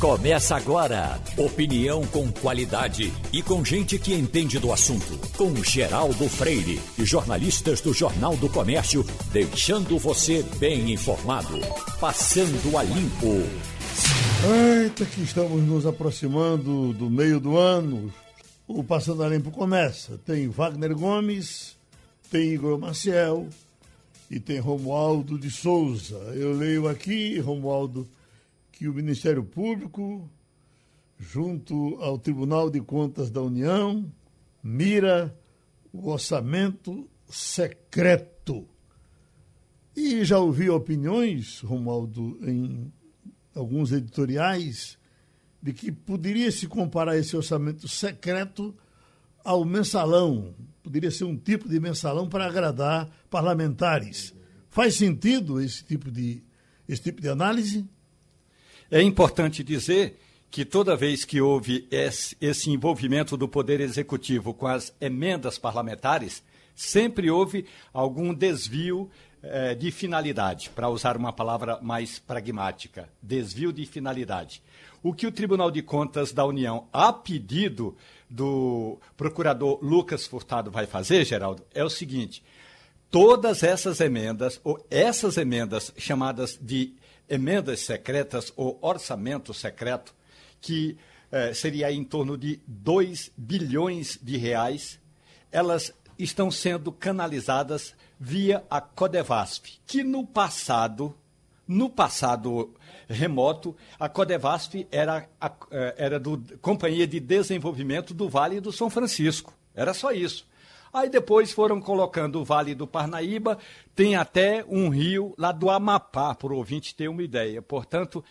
Começa agora. Opinião com qualidade e com gente que entende do assunto. Com Geraldo Freire e jornalistas do Jornal do Comércio, deixando você bem informado. Passando a limpo. Eita, que estamos nos aproximando do meio do ano. O Passando a Limpo começa. Tem Wagner Gomes, tem Igor Maciel e tem Romualdo de Souza. Eu leio aqui, Romualdo que o Ministério Público, junto ao Tribunal de Contas da União, mira o orçamento secreto. E já ouvi opiniões, Romualdo, em alguns editoriais, de que poderia se comparar esse orçamento secreto ao mensalão. Poderia ser um tipo de mensalão para agradar parlamentares. Faz sentido esse tipo de, esse tipo de análise? É importante dizer que toda vez que houve esse envolvimento do Poder Executivo com as emendas parlamentares, sempre houve algum desvio eh, de finalidade, para usar uma palavra mais pragmática, desvio de finalidade. O que o Tribunal de Contas da União, a pedido do procurador Lucas Furtado, vai fazer, Geraldo, é o seguinte: todas essas emendas, ou essas emendas chamadas de emendas secretas ou orçamento secreto, que eh, seria em torno de 2 bilhões de reais, elas estão sendo canalizadas via a Codevasf, que no passado, no passado remoto, a Codevasf era, a, eh, era do Companhia de Desenvolvimento do Vale do São Francisco. Era só isso. Aí depois foram colocando o Vale do Parnaíba, tem até um rio lá do Amapá, o ouvinte ter uma ideia. Portanto,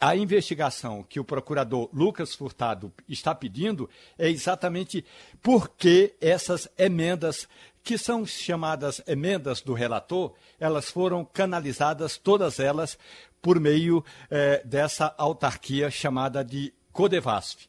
a investigação que o procurador Lucas Furtado está pedindo é exatamente por que essas emendas que são chamadas emendas do relator, elas foram canalizadas, todas elas, por meio eh, dessa autarquia chamada de Codevasf.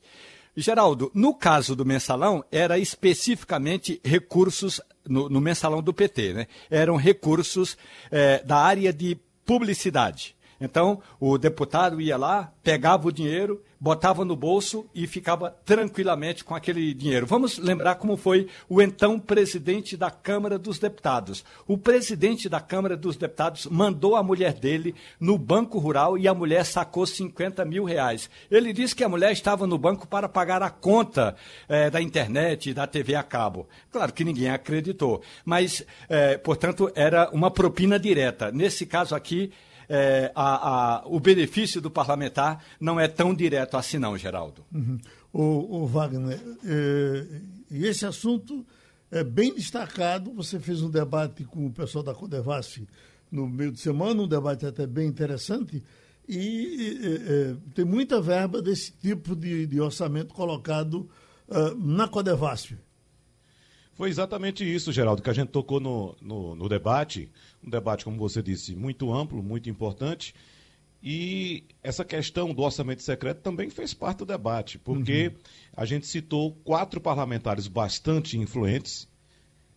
Geraldo, no caso do mensalão, era especificamente recursos, no, no mensalão do PT, né? Eram recursos é, da área de publicidade. Então, o deputado ia lá, pegava o dinheiro, botava no bolso e ficava tranquilamente com aquele dinheiro. Vamos lembrar como foi o então presidente da Câmara dos Deputados. O presidente da Câmara dos Deputados mandou a mulher dele no Banco Rural e a mulher sacou 50 mil reais. Ele disse que a mulher estava no banco para pagar a conta eh, da internet e da TV a cabo. Claro que ninguém acreditou, mas, eh, portanto, era uma propina direta. Nesse caso aqui, é, a, a, o benefício do parlamentar não é tão direto assim, não, Geraldo. Uhum. O, o, Wagner, é, esse assunto é bem destacado. Você fez um debate com o pessoal da Codevasf no meio de semana, um debate até bem interessante. E é, tem muita verba desse tipo de, de orçamento colocado uh, na Codevasf. Foi exatamente isso, Geraldo, que a gente tocou no, no, no, debate. Um debate, como você disse, muito amplo, muito importante. E essa questão do orçamento secreto também fez parte do debate, porque uhum. a gente citou quatro parlamentares bastante influentes,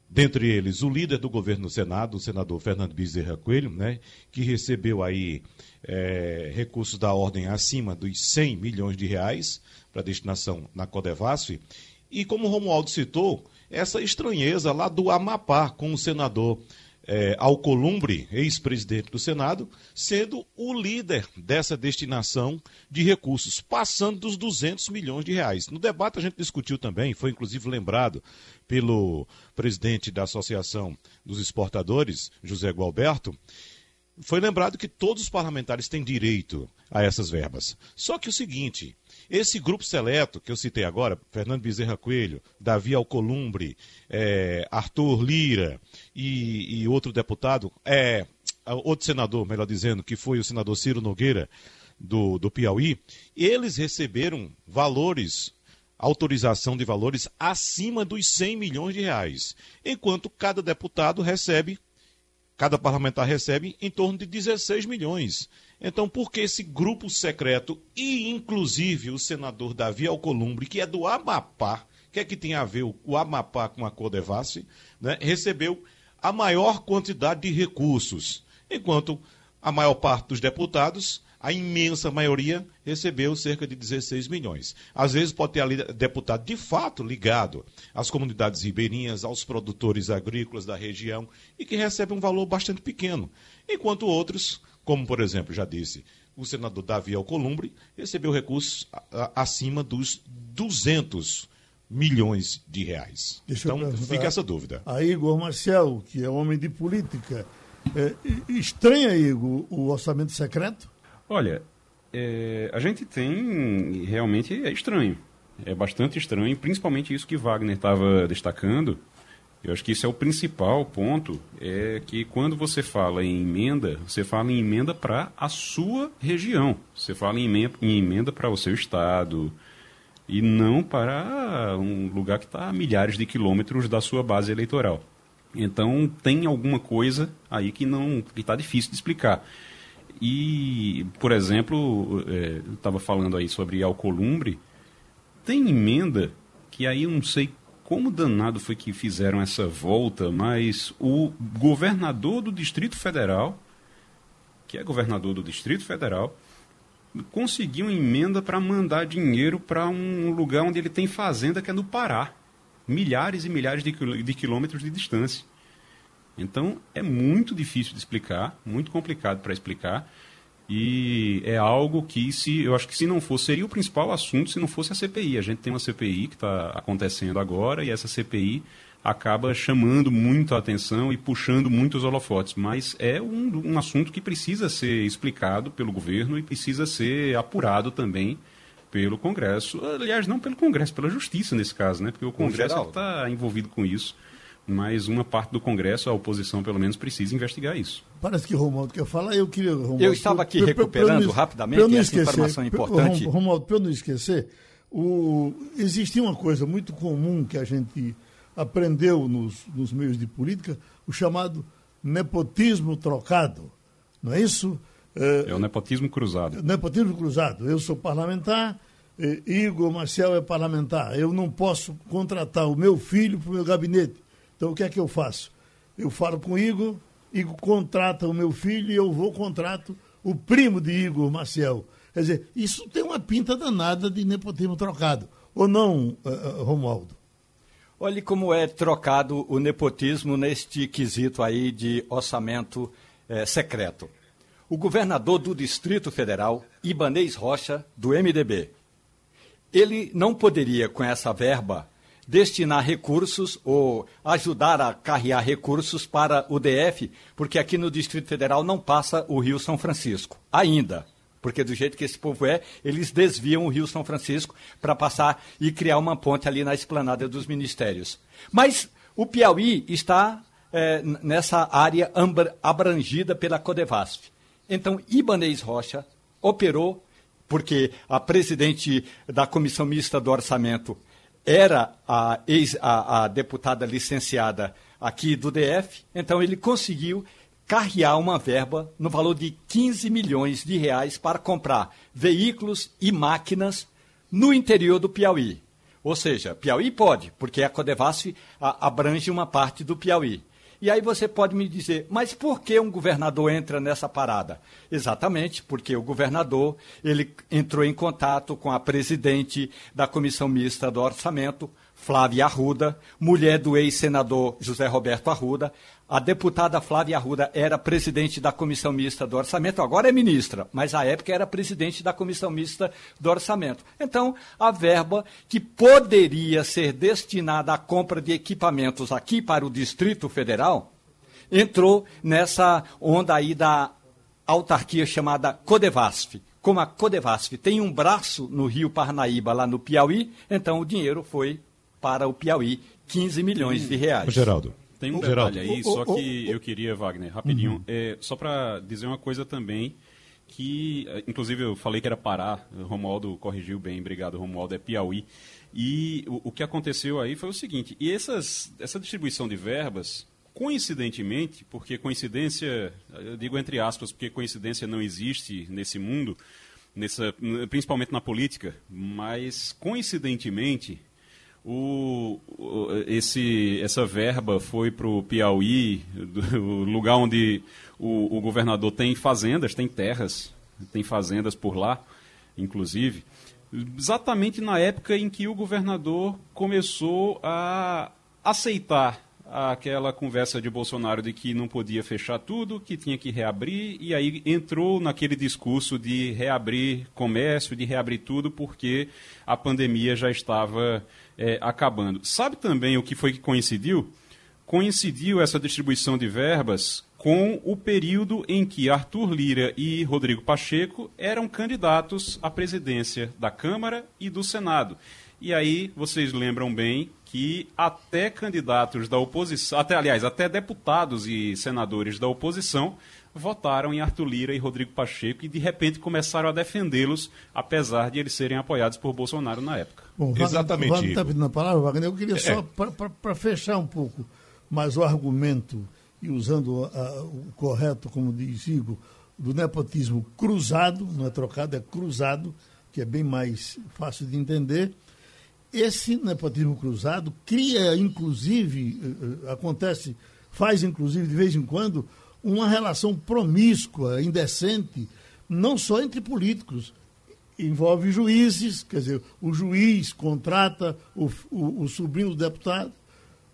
dentre eles o líder do governo no Senado, o senador Fernando Bezerra Coelho, né, que recebeu aí é, recursos da ordem acima dos 100 milhões de reais para destinação na Codevasf. E como o Romualdo citou, essa estranheza lá do Amapá com o senador é, Alcolumbre, ex-presidente do Senado, sendo o líder dessa destinação de recursos, passando dos 200 milhões de reais. No debate a gente discutiu também, foi inclusive lembrado pelo presidente da Associação dos Exportadores, José Gualberto, foi lembrado que todos os parlamentares têm direito a essas verbas. Só que o seguinte, esse grupo seleto que eu citei agora, Fernando Bezerra Coelho, Davi Alcolumbre, é, Arthur Lira e, e, outro deputado, é, outro senador, melhor dizendo, que foi o senador Ciro Nogueira, do, do Piauí, eles receberam valores autorização de valores acima dos 100 milhões de reais, enquanto cada deputado recebe, cada parlamentar recebe em torno de 16 milhões. Então, por que esse grupo secreto e, inclusive, o senador Davi Alcolumbre, que é do Amapá, que é que tem a ver o, Amapá com a Codevasf, né, recebeu a maior quantidade de recursos, enquanto a maior parte dos deputados a imensa maioria recebeu cerca de 16 milhões. Às vezes pode ter ali deputado de fato ligado às comunidades ribeirinhas, aos produtores agrícolas da região e que recebe um valor bastante pequeno. Enquanto outros, como por exemplo, já disse, o senador Davi Alcolumbre, recebeu recursos acima dos 200 milhões de reais. Deixa então fica essa dúvida. A Igor Marcel, que é homem de política, é, estranha, Igor, o orçamento secreto? Olha, é, a gente tem. Realmente é estranho. É bastante estranho, principalmente isso que Wagner estava destacando. Eu acho que isso é o principal ponto, é que quando você fala em emenda, você fala em emenda para a sua região. Você fala em emenda, em emenda para o seu estado e não para um lugar que está a milhares de quilômetros da sua base eleitoral. Então tem alguma coisa aí que não está difícil de explicar. E, por exemplo, é, estava falando aí sobre Alcolumbre, tem emenda que aí eu não sei como danado foi que fizeram essa volta, mas o governador do Distrito Federal, que é governador do Distrito Federal, conseguiu uma emenda para mandar dinheiro para um lugar onde ele tem fazenda, que é no Pará. Milhares e milhares de quilômetros de distância. Então é muito difícil de explicar, muito complicado para explicar. E é algo que, se eu acho que se não fosse, seria o principal assunto se não fosse a CPI. A gente tem uma CPI que está acontecendo agora e essa CPI acaba chamando muito a atenção e puxando muitos holofotes. Mas é um, um assunto que precisa ser explicado pelo governo e precisa ser apurado também pelo Congresso. Aliás, não pelo Congresso, pela Justiça nesse caso, né? Porque o Congresso está envolvido com isso mas uma parte do Congresso, a oposição pelo menos, precisa investigar isso. Parece que o Romualdo quer falar, eu queria... Romualdo, eu estava aqui recuperando rapidamente essa esquecer, informação importante. Romualdo, para eu não esquecer, o, existia uma coisa muito comum que a gente aprendeu nos, nos meios de política, o chamado nepotismo trocado, não é isso? É, é o nepotismo cruzado. Nepotismo cruzado. Eu sou parlamentar, Igor Marcel é parlamentar. Eu não posso contratar o meu filho para o meu gabinete então o que é que eu faço? Eu falo com o Igor, Igor contrata o meu filho e eu vou contrato o primo de Igor, Marcel. Quer dizer, isso tem uma pinta danada de nepotismo trocado. Ou não, uh, Romualdo? Olhe como é trocado o nepotismo neste quesito aí de orçamento eh, secreto. O governador do Distrito Federal, Ibanês Rocha, do MDB, ele não poderia, com essa verba, destinar recursos ou ajudar a carrear recursos para o DF, porque aqui no Distrito Federal não passa o Rio São Francisco, ainda. Porque do jeito que esse povo é, eles desviam o Rio São Francisco para passar e criar uma ponte ali na esplanada dos ministérios. Mas o Piauí está é, nessa área abrangida pela Codevasf. Então, Ibanez Rocha operou, porque a presidente da Comissão Mista do Orçamento era a, ex, a, a deputada licenciada aqui do DF, então ele conseguiu carrear uma verba no valor de 15 milhões de reais para comprar veículos e máquinas no interior do Piauí. Ou seja, Piauí pode, porque a Codevasf abrange uma parte do Piauí. E aí você pode me dizer, mas por que um governador entra nessa parada? Exatamente, porque o governador ele entrou em contato com a presidente da Comissão Mista do Orçamento, Flávia Arruda, mulher do ex-senador José Roberto Arruda. A deputada Flávia Arruda era presidente da Comissão Mista do Orçamento, agora é ministra, mas à época era presidente da Comissão Mista do Orçamento. Então, a verba que poderia ser destinada à compra de equipamentos aqui para o Distrito Federal entrou nessa onda aí da autarquia chamada Codevasf. Como a Codevasf tem um braço no Rio Parnaíba, lá no Piauí, então o dinheiro foi para o Piauí 15 milhões de reais. Geraldo. Tem um Geraldo. detalhe aí, só que eu queria, Wagner, rapidinho, uhum. é, só para dizer uma coisa também, que, é, inclusive, eu falei que era Pará, Romualdo corrigiu bem, obrigado, Romualdo, é Piauí. E o, o que aconteceu aí foi o seguinte, e essas, essa distribuição de verbas, coincidentemente, porque coincidência, eu digo entre aspas, porque coincidência não existe nesse mundo, nessa, principalmente na política, mas coincidentemente o, esse, essa verba foi para o Piauí, o lugar onde o, o, governador tem fazendas, tem terras. tem fazendas por lá, inclusive, exatamente na época em que o governador começou a aceitar aquela conversa de Bolsonaro de que não podia fechar tudo, que tinha que reabrir, e aí entrou naquele discurso de reabrir comércio, de reabrir tudo, porque a pandemia já estava é, acabando. Sabe também o que foi que coincidiu? Coincidiu essa distribuição de verbas com o período em que Arthur Lira e Rodrigo Pacheco eram candidatos à presidência da Câmara e do Senado. E aí, vocês lembram bem que até candidatos da oposição, até aliás, até deputados e senadores da oposição votaram em Arthur Lira e Rodrigo Pacheco e de repente começaram a defendê-los, apesar de eles serem apoiados por Bolsonaro na época. Bom, Exatamente. Wagner está pedindo a palavra, Wagner. Eu queria só, é. para fechar um pouco mais o argumento e usando a, o correto, como diz Igor, do nepotismo cruzado, não é trocado, é cruzado, que é bem mais fácil de entender esse nepotismo cruzado cria, inclusive, eh, eh, acontece, faz, inclusive, de vez em quando, uma relação promíscua, indecente, não só entre políticos, envolve juízes, quer dizer, o juiz contrata o, o, o sobrinho do deputado,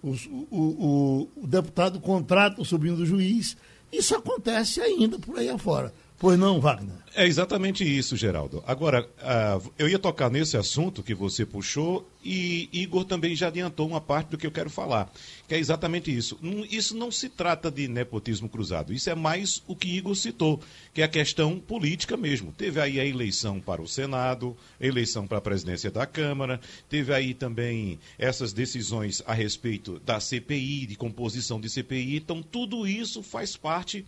o, o, o, deputado contrata o sobrinho do juiz. Isso acontece ainda por aí afora. Pois não, Wagner? É exatamente isso, Geraldo. Agora, uh, eu ia tocar nesse assunto que você puxou e Igor também já adiantou uma parte do que eu quero falar, que é exatamente isso. Isso não se trata de nepotismo cruzado, isso é mais o que Igor citou, que é a questão política mesmo. Teve aí a eleição para o Senado, eleição para a presidência da Câmara, teve aí também essas decisões a respeito da CPI, de composição de CPI, então tudo isso faz parte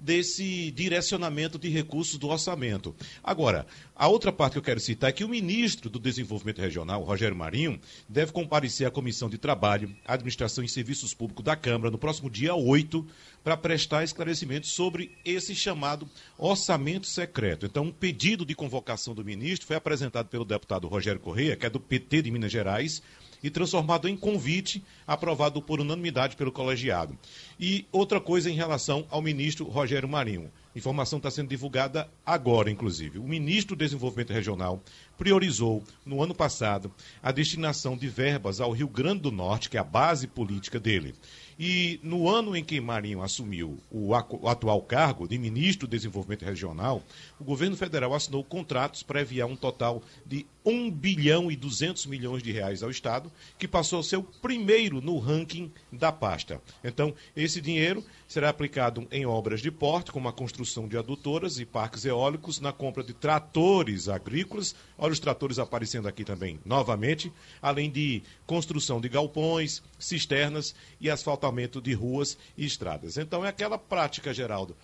desse direcionamento de recursos do orçamento. Agora, a outra parte que eu quero citar é que o ministro do Desenvolvimento Regional, Rogério Marinho, deve comparecer à Comissão de Trabalho, Administração e Serviços Públicos da Câmara no próximo dia 8 para prestar esclarecimentos sobre esse chamado orçamento secreto. Então, um pedido de convocação do ministro foi apresentado pelo deputado Rogério Correia, que é do PT de Minas Gerais, e transformado em convite, aprovado por unanimidade pelo colegiado. E outra coisa em relação ao ministro Rogério Marinho. Informação está sendo divulgada agora, inclusive. O ministro do Desenvolvimento Regional priorizou, no ano passado, a destinação de verbas ao Rio Grande do Norte, que é a base política dele. E no ano em que Marinho assumiu o, atual cargo de ministro do Desenvolvimento Regional, o governo federal assinou contratos para enviar um total de 1 bilhão e 200 milhões de reais ao Estado, que passou a ser o primeiro no ranking da pasta. Então, esse dinheiro será aplicado em obras de porte, como a construção de adutoras e parques eólicos, na compra de tratores agrícolas, olha os tratores aparecendo aqui também novamente, além de construção de galpões, cisternas e asfaltamento de ruas e estradas. Então é aquela prática, Geraldo,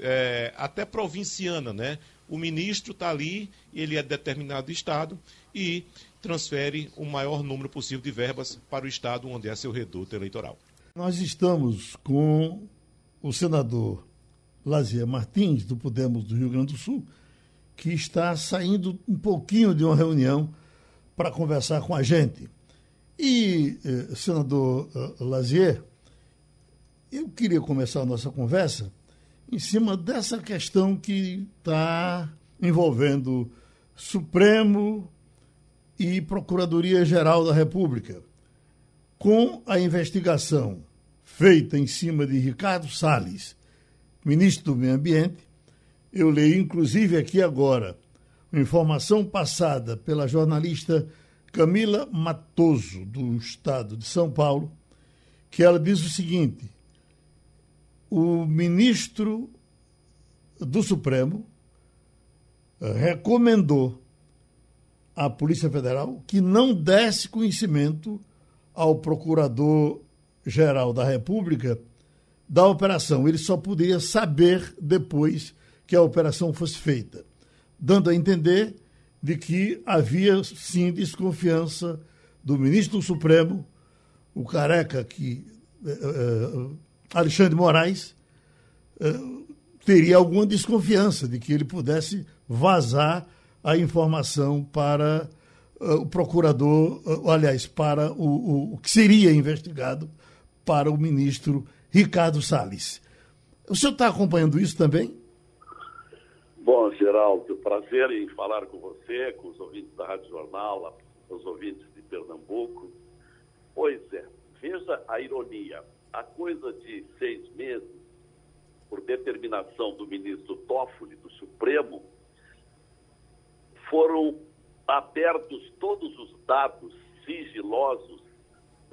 é, até provinciana, né? O ministro está ali, ele é de determinado estado e transfere o maior número possível de verbas para o estado onde é seu reduto eleitoral. Nós estamos com o senador Lazier Martins, do Podemos do Rio Grande do Sul, que está saindo um pouquinho de uma reunião para conversar com a gente. E, eh, senador eh, Lazier, eu queria começar a nossa conversa em cima dessa questão que está envolvendo Supremo e Procuradoria-Geral da República, com a investigação feita em cima de Ricardo Salles, ministro do Meio Ambiente. Eu leio, inclusive, aqui agora, informação passada pela jornalista Camila Matoso, do Estado de São Paulo, que ela diz o seguinte: o ministro do Supremo eh, recomendou à Polícia Federal que não desse conhecimento ao Procurador-Geral da República da operação. Ele só poderia saber depois que a operação fosse feita, dando a entender de que havia sim desconfiança do ministro do Supremo, o careca que uh, Alexandre Moraes uh, teria alguma desconfiança de que ele pudesse vazar a informação para uh, o procurador, aliás, para o, o, o, que seria investigado para o ministro Ricardo Salles. O senhor está acompanhando isso também? Bom, Geraldo, prazer em falar com você, com os ouvintes da Rádio Jornal, os ouvintes de Pernambuco. Pois é, veja a ironia. A coisa de seis meses, por determinação do ministro Toffoli, do Supremo, foram abertos todos os dados sigilosos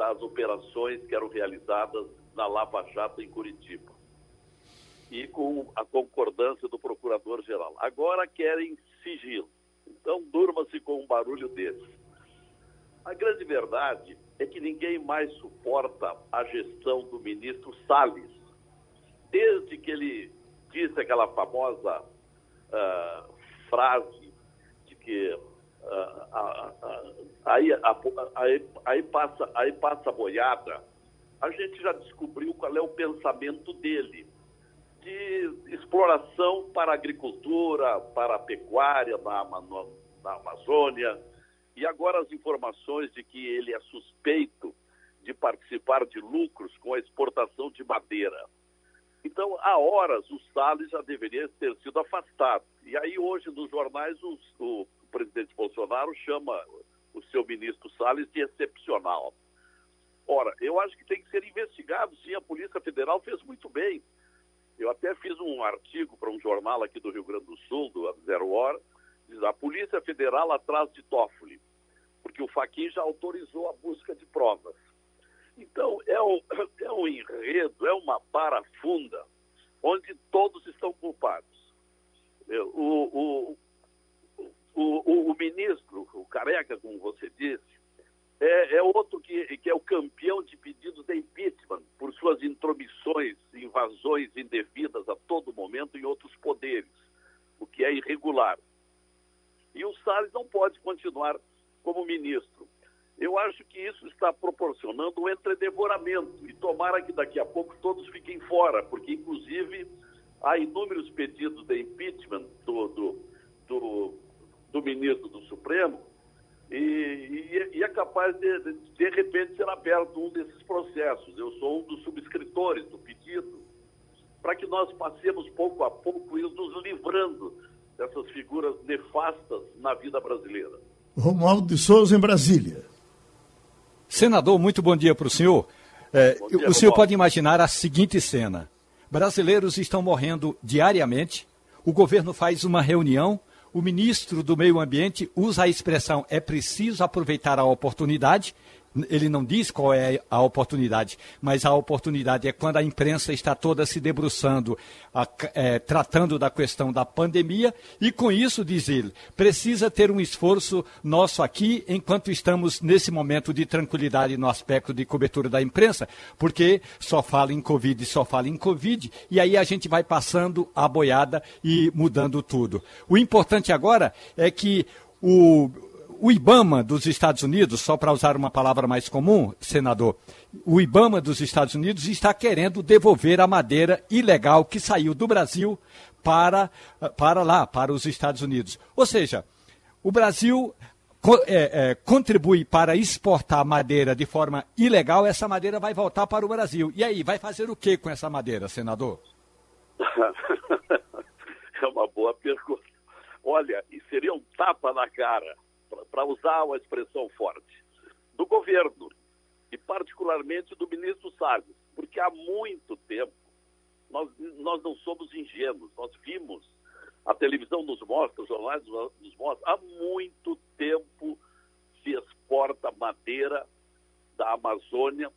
das operações que eram realizadas na Lava Jato em Curitiba. E com a concordância do procurador-geral. Agora querem sigilo. Então, durma-se com um barulho desse. A grande verdade é que ninguém mais suporta a gestão do ministro Salles. Desde que ele disse aquela famosa uh, frase de que aí, aí, aí, passa, aí passa a boiada, a gente já descobriu qual é o pensamento dele de exploração para a agricultura, para a pecuária na, na Amazônia, e agora as informações de que ele é suspeito de participar de lucros com a exportação de madeira. Então, há horas, o Salles já deveria ter sido afastado. E aí, hoje, nos jornais, o presidente Bolsonaro chama o seu ministro Salles de excepcional. Ora, eu acho que tem que ser investigado, sim, a Polícia Federal fez muito bem. Eu até fiz um artigo para um jornal aqui do Rio Grande do Sul, do Zero Hora, diz a Polícia Federal atrás de Toffoli, porque o Faquin já autorizou a busca de provas. Então, é um, é um enredo, é uma parafunda, onde todos estão culpados. O, o, o, o, ministro, o Careca, como você disse, é, é, outro que, que é o campeão de pedidos de impeachment por suas intromissões, invasões indevidas a todo momento em outros poderes, o que é irregular. E o Salles não pode continuar como ministro. Eu acho que isso está proporcionando um entredevoramento e tomara que daqui a pouco todos fiquem fora, porque inclusive há inúmeros pedidos de impeachment do, do, do, do ministro do Supremo e, e, e, é capaz de, de, de repente, ser aberto um desses processos. Eu sou um dos subscritores do pedido para que nós passemos pouco a pouco e nos livrando dessas figuras nefastas na vida brasileira. Romualdo de Souza, em Brasília. Senador, muito bom dia para o senhor. É, dia, o senhor Romualdo. pode imaginar a seguinte cena: brasileiros estão morrendo diariamente, o governo faz uma reunião, o ministro do Meio Ambiente usa a expressão é preciso aproveitar a oportunidade ele não diz qual é a oportunidade, mas a oportunidade é quando a imprensa está toda se debruçando, a, é, tratando da questão da pandemia, e com isso, diz ele, precisa ter um esforço nosso aqui, enquanto estamos nesse momento de tranquilidade no aspecto de cobertura da imprensa, porque só fala em Covid, só fala em Covid, e aí a gente vai passando a boiada e mudando tudo. O importante agora é que o o IBAMA dos Estados Unidos, só para usar uma palavra mais comum, senador, o IBAMA dos Estados Unidos está querendo devolver a madeira ilegal que saiu do Brasil para, para lá, para os Estados Unidos. Ou seja, o Brasil é, é, contribui para exportar madeira de forma ilegal, essa madeira vai voltar para o Brasil. E aí, vai fazer o que com essa madeira, senador? é uma boa pergunta. Olha, e seria um tapa na cara para usar uma expressão forte, do governo e particularmente do ministro Salles, porque há muito tempo nós, nós não somos ingênuos, nós vimos, a televisão nos mostra, os jornais nos mostram, há muito tempo se exporta madeira da Amazônia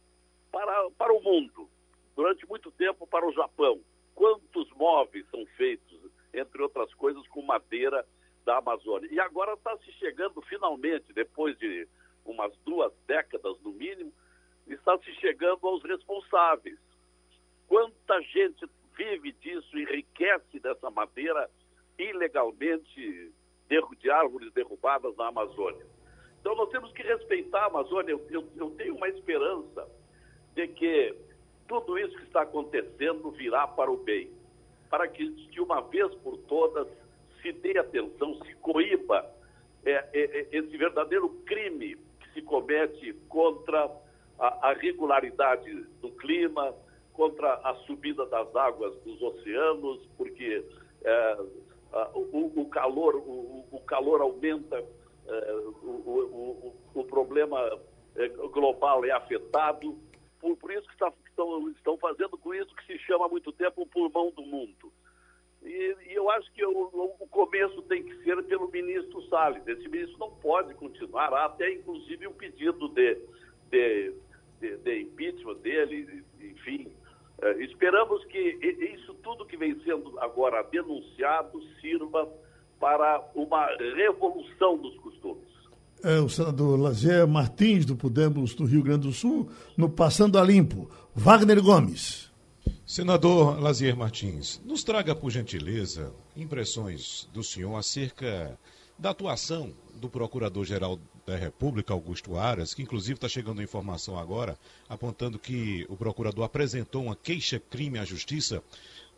para, para o mundo, durante muito tempo para o Japão. Quantos móveis são feitos, entre outras coisas, com madeira da Amazônia. E agora está se chegando finalmente, depois de umas duas décadas no mínimo, está se chegando aos responsáveis. Quanta gente vive disso, enriquece dessa madeira ilegalmente de árvores derrubadas na Amazônia. Então nós temos que respeitar a Amazônia. Eu, eu, eu tenho uma esperança de que tudo isso que está acontecendo virá para o bem, para que de uma vez por todas se dê atenção, se coíba é, é, é, esse verdadeiro crime que se comete contra a, a, regularidade do clima, contra a subida das águas dos oceanos, porque é, o, o, calor, o, o, calor aumenta, o, o, problema global é afetado. Por, por isso que está, estão, estão fazendo com isso que se chama há muito tempo o pulmão do mundo. E, e eu acho que o, o, começo tem que ser pelo ministro Salles. Esse ministro não pode continuar, há até inclusive um pedido de, de, de, de impeachment dele, enfim. É, esperamos que isso tudo que vem sendo agora denunciado sirva para uma revolução dos costumes. É, o senador Lazier Martins, do Podemos do Rio Grande do Sul, no Passando a Limpo. Wagner Gomes. Senador Lazier Martins, nos traga, por gentileza, impressões do senhor acerca da atuação do Procurador-Geral da República, Augusto Aras, que inclusive está chegando informação agora, apontando que o procurador apresentou uma queixa-crime à Justiça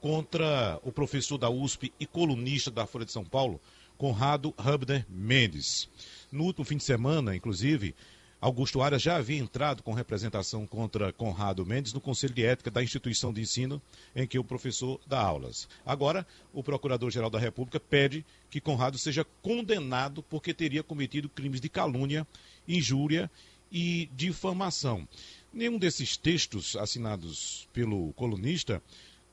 contra o professor da USP e colunista da Folha de São Paulo, Conrado Hubner Mendes. No último fim de semana, inclusive, Augusto Aras já havia entrado com representação contra Conrado Mendes no Conselho de Ética da instituição de ensino em que o professor dá aulas. Agora, o Procurador-Geral da República pede que Conrado seja condenado porque teria cometido crimes de calúnia, injúria e difamação. Nenhum desses textos assinados pelo colunista,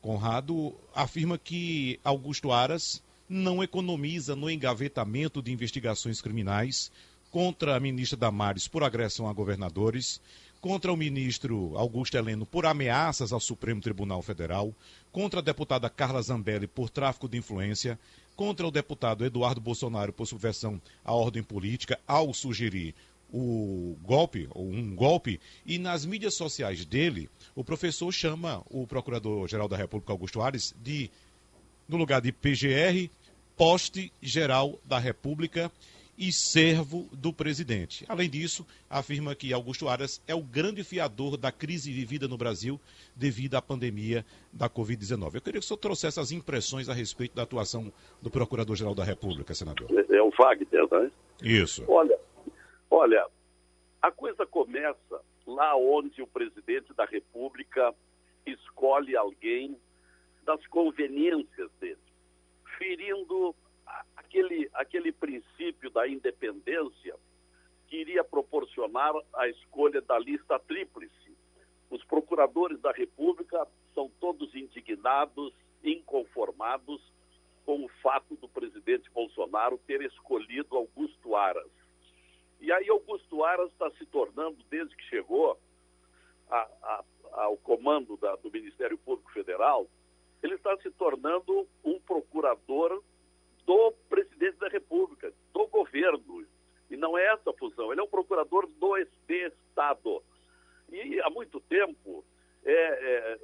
Conrado, afirma que Augusto Aras não economiza no engavetamento de investigações criminais contra a ministra Damares por agressão a governadores, contra o ministro Augusto Heleno por ameaças ao Supremo Tribunal Federal, contra a deputada Carla Zambelli por tráfico de influência, contra o deputado Eduardo Bolsonaro por subversão à ordem política ao sugerir o golpe, ou um golpe, e nas mídias sociais dele, o professor chama o Procurador-Geral da República, Augusto Ares, de, no lugar de PGR, Poste Geral da República, e servo do presidente. Além disso, afirma que Augusto Aras é o grande fiador da crise vivida no Brasil devido à pandemia da Covid-19. Eu queria que o senhor trouxesse as impressões a respeito da atuação do Procurador-Geral da República, senador. É o Wagner, né? Isso. Olha, olha, a coisa começa lá onde o presidente da República escolhe alguém das conveniências dele, ferindo aquele, aquele princípio da independência que iria proporcionar a escolha da lista tríplice. Os procuradores da República são todos indignados, inconformados com o fato do presidente Bolsonaro ter escolhido Augusto Aras. E aí Augusto Aras está se tornando, desde que chegou a, a, ao comando da, do Ministério Público Federal, ele está se tornando um procurador do presidente da República, do governo. E não é essa a função, ele é um procurador do Estado. E há muito tempo é, é,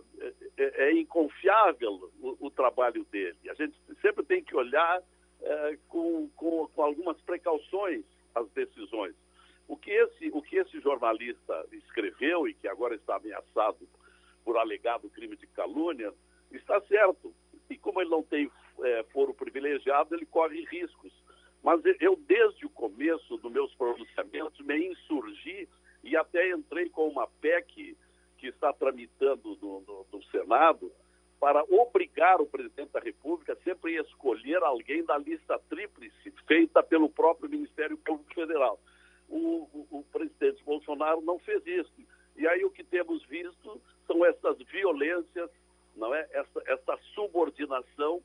é, é inconfiável o, o, trabalho dele. A gente sempre tem que olhar é, com, com, com, algumas precauções as decisões. O que, esse, o que esse jornalista escreveu e que agora está ameaçado por alegado crime de calúnia, está certo. E como ele não tem é, foro privilegiado, ele corre riscos. Mas eu, desde o começo dos meus pronunciamentos, me insurgi e até entrei com uma PEC que está tramitando no, no, no Senado para obrigar o presidente da República sempre a escolher alguém da lista tríplice feita pelo próprio Ministério Público Federal. O, o, o, presidente Bolsonaro não fez isso. E aí o que temos visto são essas violências, não é? Essa, essa subordinação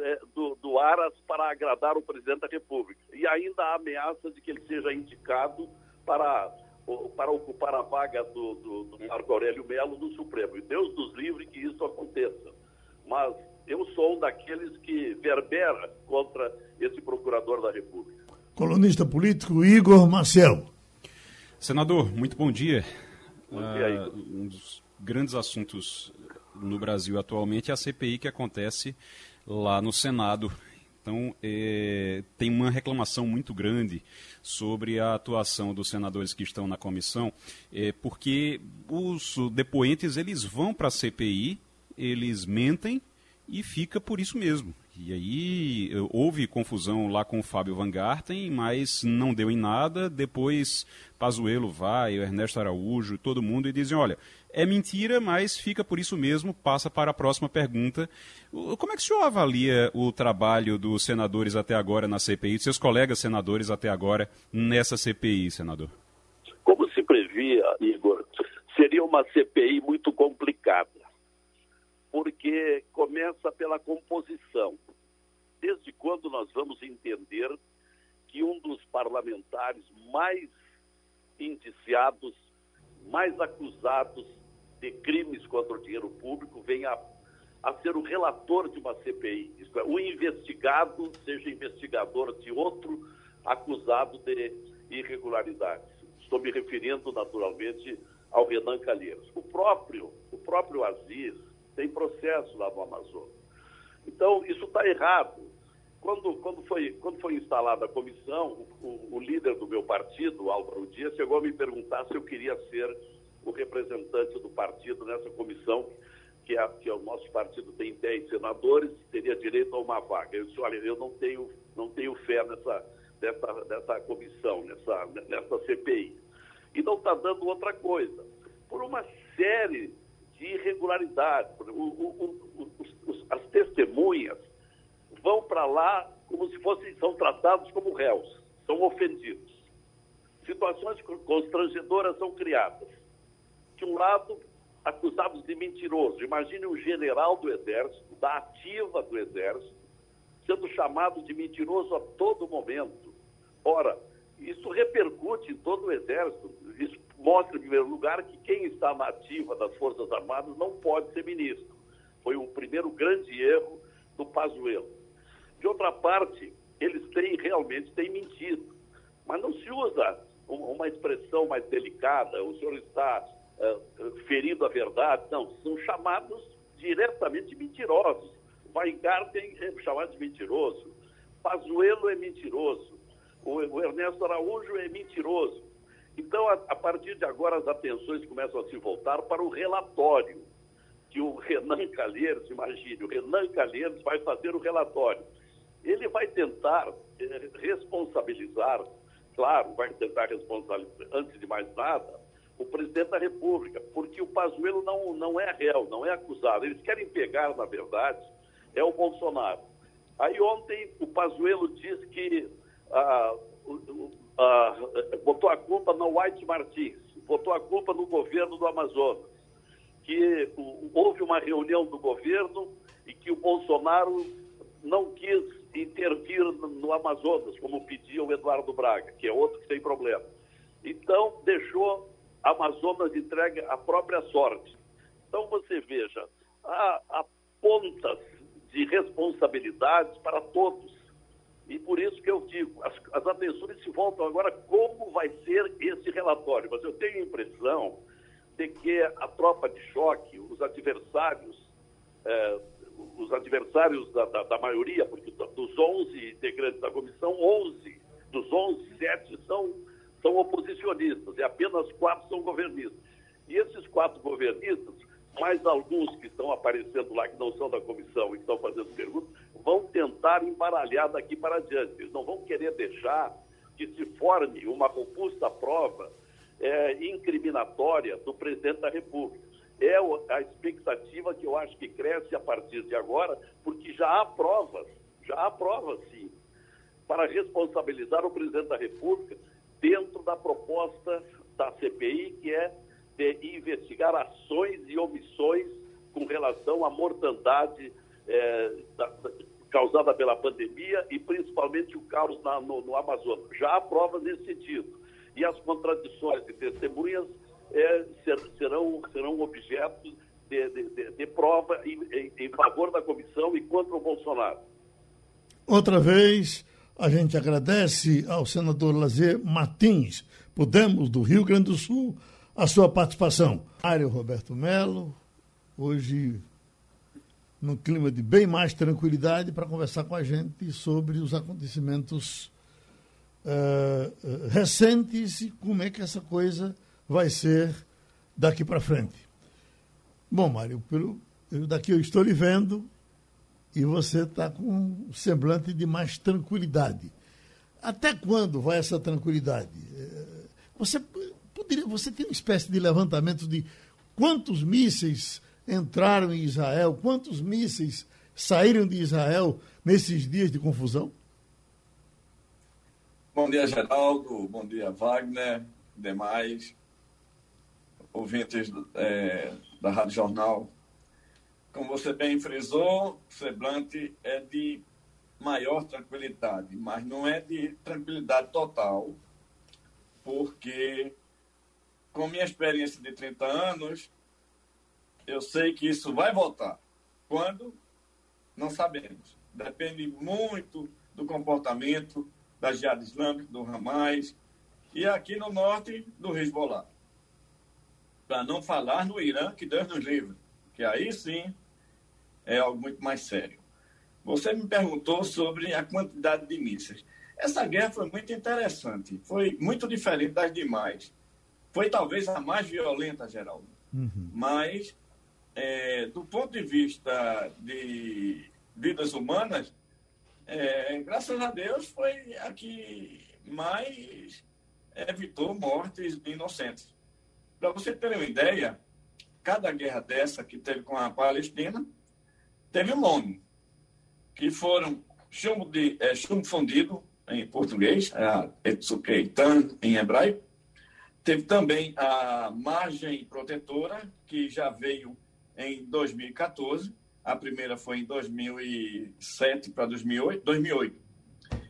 é, do, do Aras para agradar o presidente da República. E ainda a ameaça de que ele seja indicado para, para ocupar a vaga do, do, do Marco Aurélio Melo no Supremo. E Deus nos livre que isso aconteça. Mas eu sou um daqueles que verbera contra esse procurador da República. Colunista político Igor Marcel. Senador, muito bom dia. Bom dia, uh, um dos grandes assuntos no Brasil atualmente é a CPI que acontece lá no Senado. Então, é, tem uma reclamação muito grande sobre a atuação dos senadores que estão na comissão, é, porque os depoentes eles vão para a CPI, eles mentem e fica por isso mesmo. E aí houve confusão lá com o Fábio Van Garten, mas não deu em nada. Depois Pazuello vai, o Ernesto Araújo, todo mundo, e dizem, olha, é mentira, mas fica por isso mesmo, passa para a próxima pergunta. Como é que o senhor avalia o trabalho dos senadores até agora na CPI, seus colegas senadores até agora nessa CPI, senador? Como se previa, Igor, seria uma CPI muito complicada, porque começa pela composição. Desde quando nós vamos entender que um dos parlamentares mais indiciados, mais acusados de crimes contra o dinheiro público venha a, ser o relator de uma CPI. Isto é, o investigado seja investigador de outro acusado de irregularidades. Estou me referindo naturalmente ao Renan Calheiros. O próprio, o próprio Aziz tem processo lá no Amazonas. Então, isso está errado. Quando, quando, foi, quando foi instalada a comissão, o, o, líder do meu partido, Álvaro Dias, chegou a me perguntar se eu queria ser o representante do partido nessa comissão, que, é, que é o nosso partido tem 10 senadores, teria direito a uma vaga. Eu disse, olha, eu não tenho, não tenho fé nessa, nessa, nessa comissão, nessa, nessa CPI. E não está dando outra coisa. Por uma série de irregularidades. O, o, o, as testemunhas vão para lá como se fossem, são tratados como réus, são ofendidos. Situações constrangedoras são criadas de um lado, acusados de mentiroso. Imagine um general do Exército, da ativa do Exército, sendo chamado de mentiroso a todo momento. Ora, isso repercute em todo o Exército. Isso mostra, em primeiro lugar, que quem está na ativa das Forças Armadas não pode ser ministro. Foi o primeiro grande erro do Pazuello. De outra parte, eles têm realmente têm mentido. Mas não se usa uma expressão mais delicada. O senhor está uh, ferido a verdade. Não, são chamados diretamente mentirosos. Weingarten é chamado de mentiroso. Pazuello é mentiroso. O Ernesto Araújo é mentiroso. Então, a, a, partir de agora, as atenções começam a se voltar para o relatório que o Renan Calheiros, imagine, o Renan Calheiros vai fazer o relatório. Ele vai tentar eh, responsabilizar, claro, vai tentar responsabilizar, antes de mais nada, o presidente da República, porque o Pazuello não, não é réu, não é acusado. Eles querem pegar, na verdade, é o Bolsonaro. Aí ontem o Pazuello disse que ah, ah, botou a culpa no White Martins, botou a culpa no governo do Amazonas, que houve uma reunião do governo e que o Bolsonaro não quis intervir no Amazonas, como pedia o Eduardo Braga, que é outro que tem problema. Então, deixou Amazonas entregue à própria sorte. Então você veja, há, há pontas de responsabilidades para todos. E por isso que eu digo, as, as atenções se voltam agora como vai ser esse relatório. Mas eu tenho a impressão de que a tropa de choque, os adversários, eh, os adversários da, da, da, maioria, porque dos 11 integrantes da comissão, 11, dos 11, 7 são são oposicionistas e apenas quatro são governistas. E esses quatro governistas, mais alguns que estão aparecendo lá, que não são da comissão e estão fazendo perguntas, vão tentar embaralhar daqui para adiante. Eles não vão querer deixar que se forme uma robusta prova é, incriminatória do presidente da República. É a expectativa que eu acho que cresce a partir de agora, porque já há provas, já há provas, sim, para responsabilizar o presidente da República dentro da proposta da CPI, que é de investigar ações e omissões com relação à mortandade é, da, causada pela pandemia e principalmente o caos na, no, no, Amazonas. Já há provas nesse sentido. E as contradições de testemunhas é, ser, serão, serão objeto de, de, de, de prova em, em, em favor da comissão e contra o Bolsonaro. Outra vez, a gente agradece ao senador Lazer Martins, Podemos, do Rio Grande do Sul, a sua participação. Mário Roberto Melo, hoje num clima de bem mais tranquilidade, para conversar com a gente sobre os acontecimentos uh, recentes e como é que essa coisa vai ser daqui para frente. Bom, Mário, pelo, daqui eu estou lhe vendo, e você está com um semblante de mais tranquilidade. Até quando vai essa tranquilidade? É, você poderia, você tem uma espécie de levantamento de quantos mísseis entraram em Israel, quantos mísseis saíram de Israel nesses dias de confusão? Bom dia, Geraldo. Bom dia, Wagner. Demais ouvintes é, da Rádio Jornal. Como você bem frisou, o semblante é de maior tranquilidade, mas não é de tranquilidade total, porque com minha experiência de 30 anos, eu sei que isso vai voltar. Quando? Não sabemos. Depende muito do comportamento da Jihad Islâmica, do Hamas, e aqui no norte, do Hezbollah. Para não falar no Irã, que Deus nos livre, que aí sim é algo muito mais sério. Você me perguntou sobre a quantidade de mísseis. Essa guerra foi muito interessante, foi muito diferente das demais. Foi talvez a mais violenta, Geraldo. Uhum. Mas, é, do ponto de vista de vidas humanas, é, graças a Deus foi a que mais evitou mortes inocentes. Para você ter uma ideia, cada guerra dessa que teve com a Palestina teve um nome, que foram chumbo, de, é, chumbo fundido, em português, é Etsukeitan, em hebraico. Teve também a margem protetora, que já veio em 2014. A primeira foi em 2007 para 2008, 2008.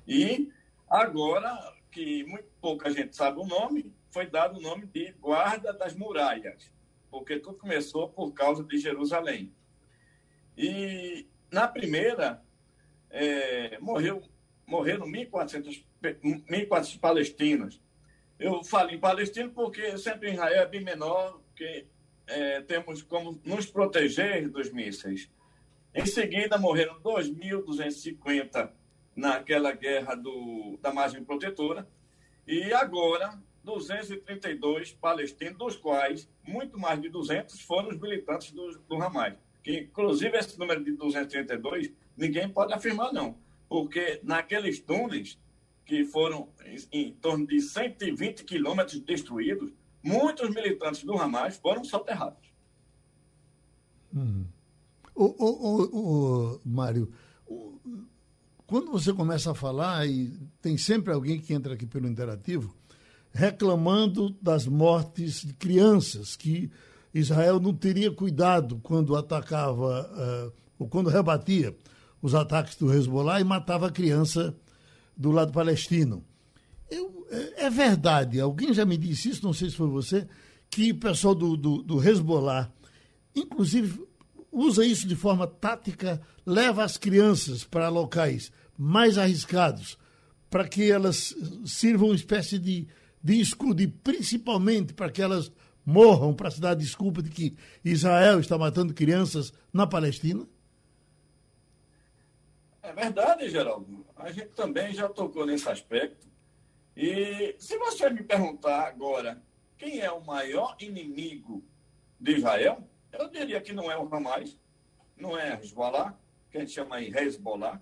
E agora, que muito pouca gente sabe o nome, foi dado o nome de Guarda das Muralhas, porque tudo começou por causa de Jerusalém. E na primeira, é, morreu, morreram 1.400, 1.400 palestinos. Eu falo em palestino porque sempre Israel é bem menor, que é, temos como nos proteger dos mísseis. Em seguida, morreram 2.250 naquela guerra do, da margem protetora. E agora, 232 palestinos, dos quais muito mais de 200 foram os militantes do, do Hamas que inclusive esse número de 232, ninguém pode afirmar não, porque naqueles túneis que foram em, em torno de 120 quilômetros destruídos, muitos militantes do Hamas foram soterrados. Hum. O, o, o, o, Mário, quando você começa a falar, e tem sempre alguém que entra aqui pelo interativo, reclamando das mortes de crianças que Israel não teria cuidado quando atacava, uh, ou quando rebatia os ataques do Hezbollah e matava a criança do lado palestino. Eu, é, é verdade, alguém já me disse isso, não sei se foi você, que o pessoal do, do, do Hezbollah, inclusive, usa isso de forma tática, leva as crianças para locais mais arriscados, para que elas sirvam uma espécie de, de escudo, e principalmente para que elas morram para se dar desculpa de que Israel está matando crianças na Palestina? É verdade, Geraldo. A gente também já tocou nesse aspecto. E se você me perguntar agora quem é o maior inimigo de Israel, eu diria que não é o Hamas, não é Hezbollah, que a gente chama aí Hezbollah,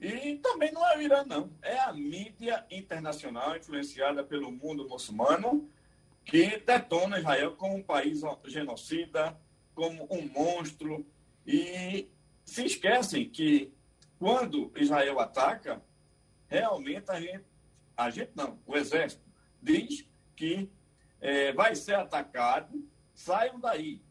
e também não é o Irã, não. É a mídia internacional influenciada pelo mundo muçulmano que detona Israel como um país genocida, como um monstro, e se esquecem que quando Israel ataca, realmente a gente, a gente não, o exército diz que é, vai ser atacado, saiam daí,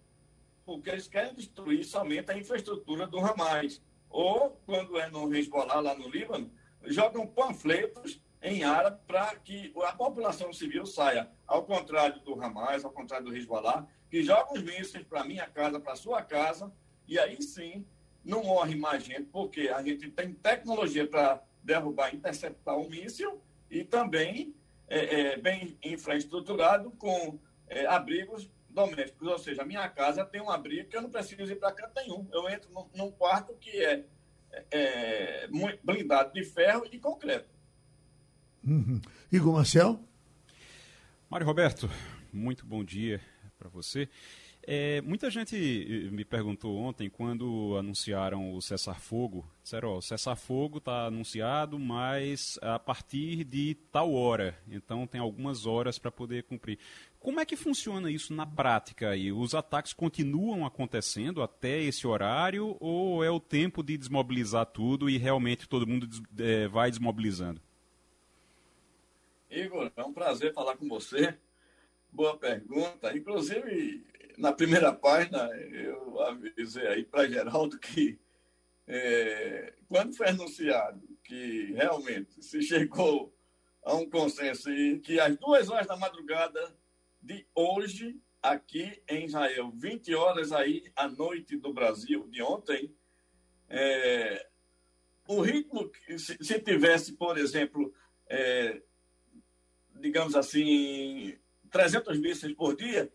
porque eles querem destruir somente a infraestrutura do Hamas. Ou, quando é no Hezbollah, lá no Líbano, jogam panfletos em árabe para que a população civil saia, ao contrário do Hamas, ao contrário do Hezbollah, que joga os mísseis para minha casa, para sua casa, e aí sim não morre mais gente, porque a gente tem tecnologia para derrubar, interceptar um míssil e também é, é, bem infraestruturado com é, abrigos domésticos. Ou seja, a minha casa tem um abrigo que eu não preciso ir para canto nenhum. Eu entro num, num quarto que é, é blindado de ferro e concreto. Uhum. Igor Marcel? Mário Roberto, muito bom dia para você. É, muita gente eh, me perguntou ontem, quando anunciaram o cessar-fogo, disseram, ó, o cessar-fogo está anunciado, mas a partir de tal hora. Então tem algumas horas para poder cumprir. Como é que funciona isso na prática aí? Os ataques continuam acontecendo até esse horário ou é o tempo de desmobilizar tudo e realmente todo mundo é, vai desmobilizando? Igor, é um prazer falar com você. Boa pergunta. Inclusive, na primeira página, eu avisei aí para Geraldo que é, quando foi anunciado que realmente se chegou a um consenso e que às duas horas da madrugada de hoje, aqui em Israel, 20 horas aí à noite do Brasil, de ontem, é, o ritmo, se, se, tivesse, por exemplo, é, digamos assim, 300 mísseis por dia,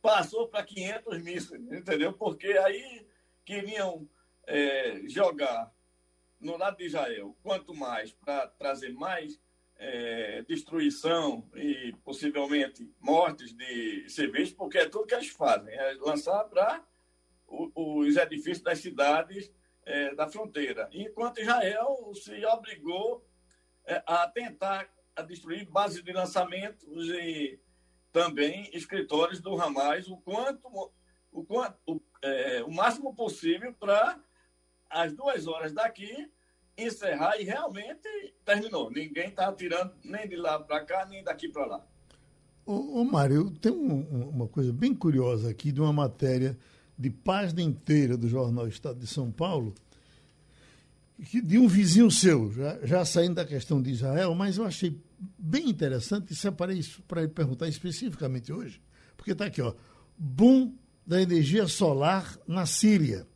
passou para 500 mísseis, entendeu? Porque aí queriam é, jogar no lado de Israel, quanto mais para trazer mais é, destruição e possivelmente mortes de civis, porque é tudo que eles fazem, é lançar para os edifícios das cidades é, da fronteira. Enquanto Israel se obrigou é, a tentar a destruir bases de lançamentos e também escritórios do Hamas o quanto o, quanto, é, o máximo possível para as duas horas daqui encerrar e realmente terminou. Ninguém está atirando nem de lá para cá, nem daqui para lá. Ô, ô Mário, tem um, uma coisa bem curiosa aqui de uma matéria de página inteira do jornal Estado de São Paulo, de um vizinho seu, já, já saindo da questão de Israel, mas eu achei bem interessante e separei isso para perguntar especificamente hoje, porque está aqui, ó, boom da energia solar na Síria.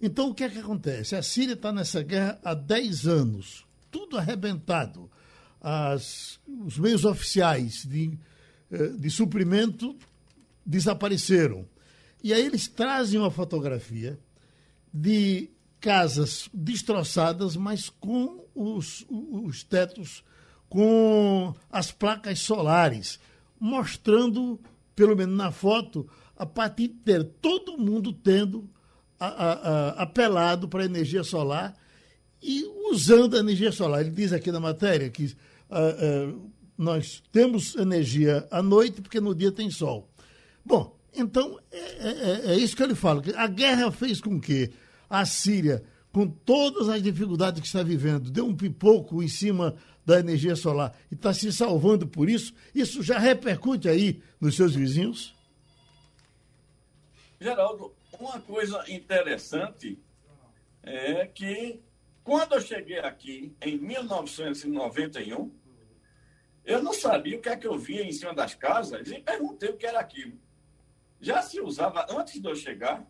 Então, o que é que acontece? A Síria está nessa guerra há 10 anos, tudo arrebentado. As, os meios oficiais de, eh, de suprimento desapareceram. E aí eles trazem uma fotografia de casas destroçadas, mas com os, os tetos, com as placas solares, mostrando, pelo menos na foto, a parte inteira, todo mundo tendo a, a, a, apelado para a energia solar e usando a energia solar. Ele diz aqui na matéria que uh, uh, nós temos energia à noite porque no dia tem sol. Bom, então é, é, é isso que ele fala. A guerra fez com que a Síria, com todas as dificuldades que está vivendo, deu um pipoco em cima da energia solar e está se salvando por isso. Isso já repercute aí nos seus vizinhos? Geraldo, uma coisa interessante é que quando eu cheguei aqui em 1991, eu não sabia o que é que eu via em cima das casas e perguntei o que era aquilo. Já se usava, antes de eu chegar,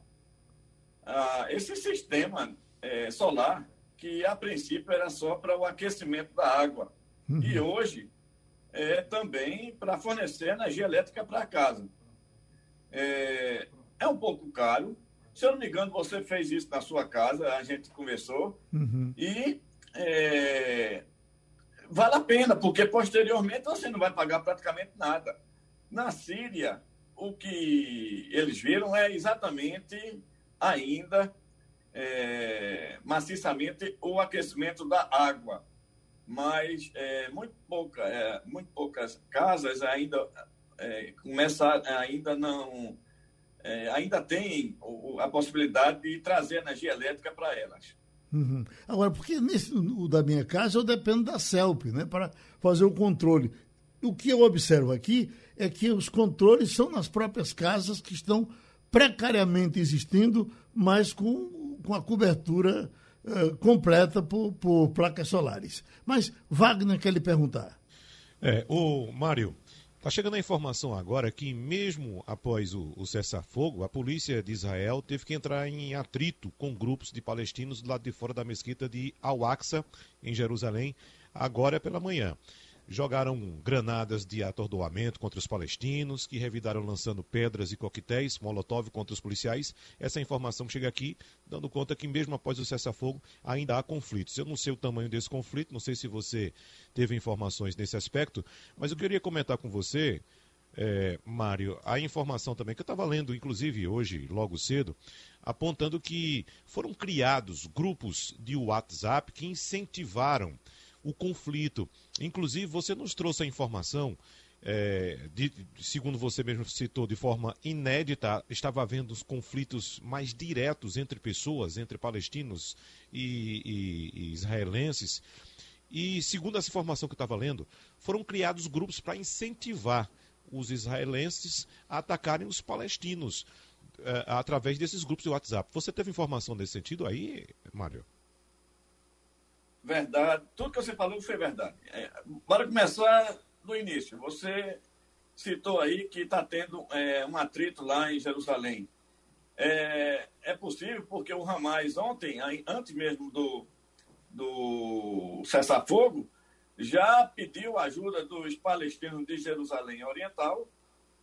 ah, esse sistema é, solar, que a princípio era só para o aquecimento da água. Uhum. E hoje é também para fornecer energia elétrica para casa. É, é um pouco caro. Se eu não me engano, você fez isso na sua casa, a gente conversou. Uhum. E é, vale a pena, porque posteriormente você não vai pagar praticamente nada. Na Síria, o que eles viram é exatamente ainda é, maciçamente o aquecimento da água. Mas é, muito, pouca, é, muito poucas casas ainda é, começam ainda não é, ainda tem a possibilidade de trazer energia elétrica para elas. Uhum. Agora, porque nesse, o da minha casa eu dependo da CELP, né, para fazer o controle. O que eu observo aqui é que os controles são nas próprias casas que estão precariamente existindo, mas com, com a cobertura uh, completa por, por placas solares. Mas Wagner quer lhe perguntar. É, o Mário, Está chegando a informação agora que, mesmo após o, o cessar-fogo, a polícia de Israel teve que entrar em atrito com grupos de palestinos do lado de fora da mesquita de Al-Aqsa, em Jerusalém, agora pela manhã jogaram granadas de atordoamento contra os palestinos, que revidaram lançando pedras e coquetéis molotov contra os policiais. Essa informação chega aqui, dando conta que mesmo após o cessar-fogo ainda há conflitos. Eu não sei o tamanho desse conflito, não sei se você teve informações nesse aspecto, mas eu queria comentar com você é, Mário, a informação também que eu estava lendo, inclusive hoje, logo cedo, apontando que foram criados grupos de WhatsApp que incentivaram o conflito. Inclusive, você nos trouxe a informação, é, de, segundo você mesmo citou, de forma inédita, estava havendo os conflitos mais diretos entre pessoas, entre palestinos e, e, e israelenses. E, segundo essa informação que eu estava lendo, foram criados grupos para incentivar os israelenses a atacarem os palestinos uh, através desses grupos de WhatsApp. Você teve informação nesse sentido aí, Mário? Verdade. Tudo que você falou foi verdade. É, bora começar do início. Você citou aí que está tendo é, um atrito lá em Jerusalém. É, é possível porque o Hamas ontem, antes mesmo do, do cessar-fogo, já pediu ajuda dos palestinos de Jerusalém Oriental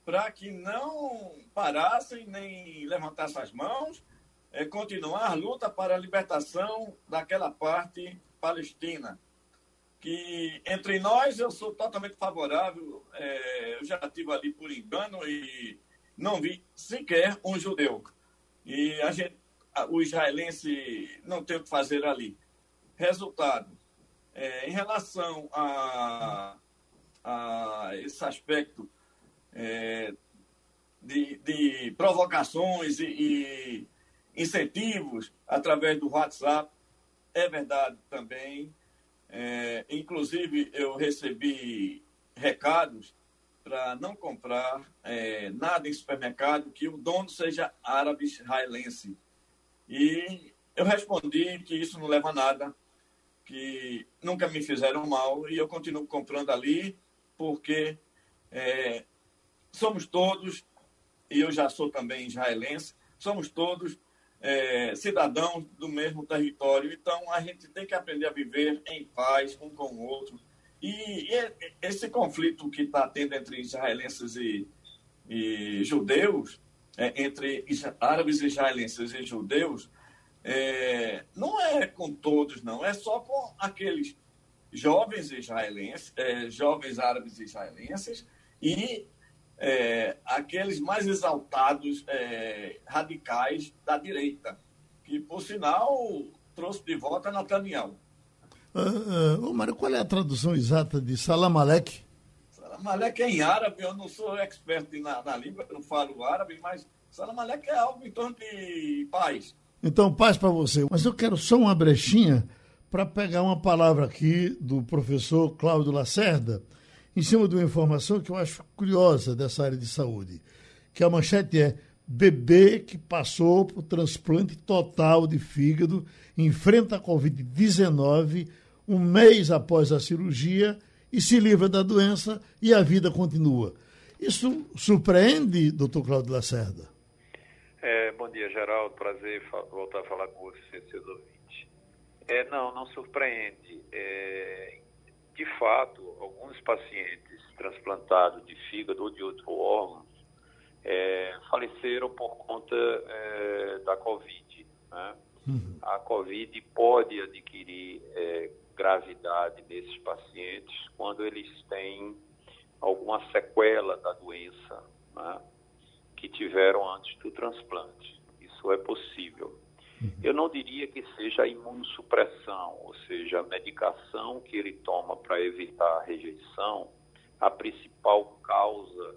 para que não parassem nem levantassem as mãos, é, continuar a luta para a libertação daquela parte palestina. Que entre nós eu sou totalmente favorável, é, eu já estive ali por engano e não vi sequer um judeu. E a gente, o israelense não tem o que fazer ali. Resultado, é, em relação a, a esse aspecto é, de, de, provocações e, e, incentivos através do WhatsApp, é verdade também. É, inclusive, eu recebi recados para não comprar é, nada em supermercado que o dono seja árabe israelense. E eu respondi que isso não leva a nada, que nunca me fizeram mal e eu continuo comprando ali porque é, somos todos, e eu já sou também israelense, somos todos é, cidadãos do mesmo território. Então a gente tem que aprender a viver em paz um com o outro. E, e esse conflito que está tendo entre israelenses e, e judeus, é, entre árabes israelenses e judeus, é, não é com todos, não, é só com aqueles jovens israelenses, é, jovens árabes israelenses e é, aqueles mais exaltados é, radicais da direita, que, por sinal, trouxe de volta Nathaniel. Uh, uh, Mário, qual é a tradução exata de Salam Alek? Salam Alek é em árabe, eu não sou expert na, na língua, não falo árabe, mas Salam Alek é algo em torno de paz. Então, paz para você. Mas eu quero só uma brechinha para pegar uma palavra aqui do professor Cláudio Lacerda, em cima de uma informação que eu acho curiosa dessa área de saúde, que a manchete é bebê que passou por transplante total de fígado enfrenta a Covid-19 um mês após a cirurgia e se livra da doença e a vida continua. Isso surpreende, doutor Cláudio Lacerda? É, bom dia, Geraldo. Prazer voltar a falar com você, seus ouvintes. É, não, não surpreende. É, de fato, alguns pacientes transplantados de fígado ou de outro órgão é, faleceram por conta é, da Covid. Né? Uhum. A Covid pode adquirir é, gravidade nesses pacientes quando eles têm alguma sequela da doença. Né? que tiveram antes do transplante. Isso é possível. Eu não diria que seja a imunossupressão, ou seja, a medicação que ele toma para evitar a rejeição, a principal causa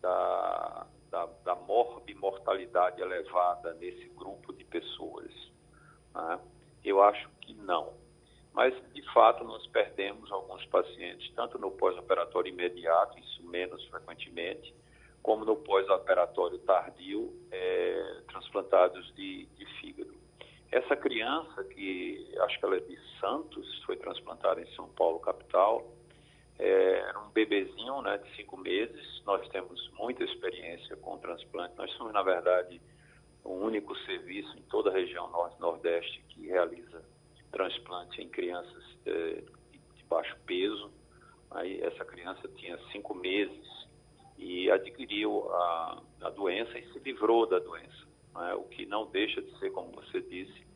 da, da, da morbimortalidade elevada nesse grupo de pessoas. Né? Eu acho que não. Mas, de fato, nós perdemos alguns pacientes, tanto no pós-operatório imediato, isso menos frequentemente, como no pós-operatório tardio, é, transplantados de, de, fígado. Essa criança, que acho que ela é de Santos, foi transplantada em São Paulo, capital, é, era um bebezinho né, de cinco meses. Nós temos muita experiência com transplante. Nós somos, na verdade, o único serviço em toda a região norte-nordeste que realiza transplante em crianças é, de baixo peso. Aí essa criança tinha cinco meses e adquiriu a, a doença e se livrou da doença, né? o que não deixa de ser, como você disse,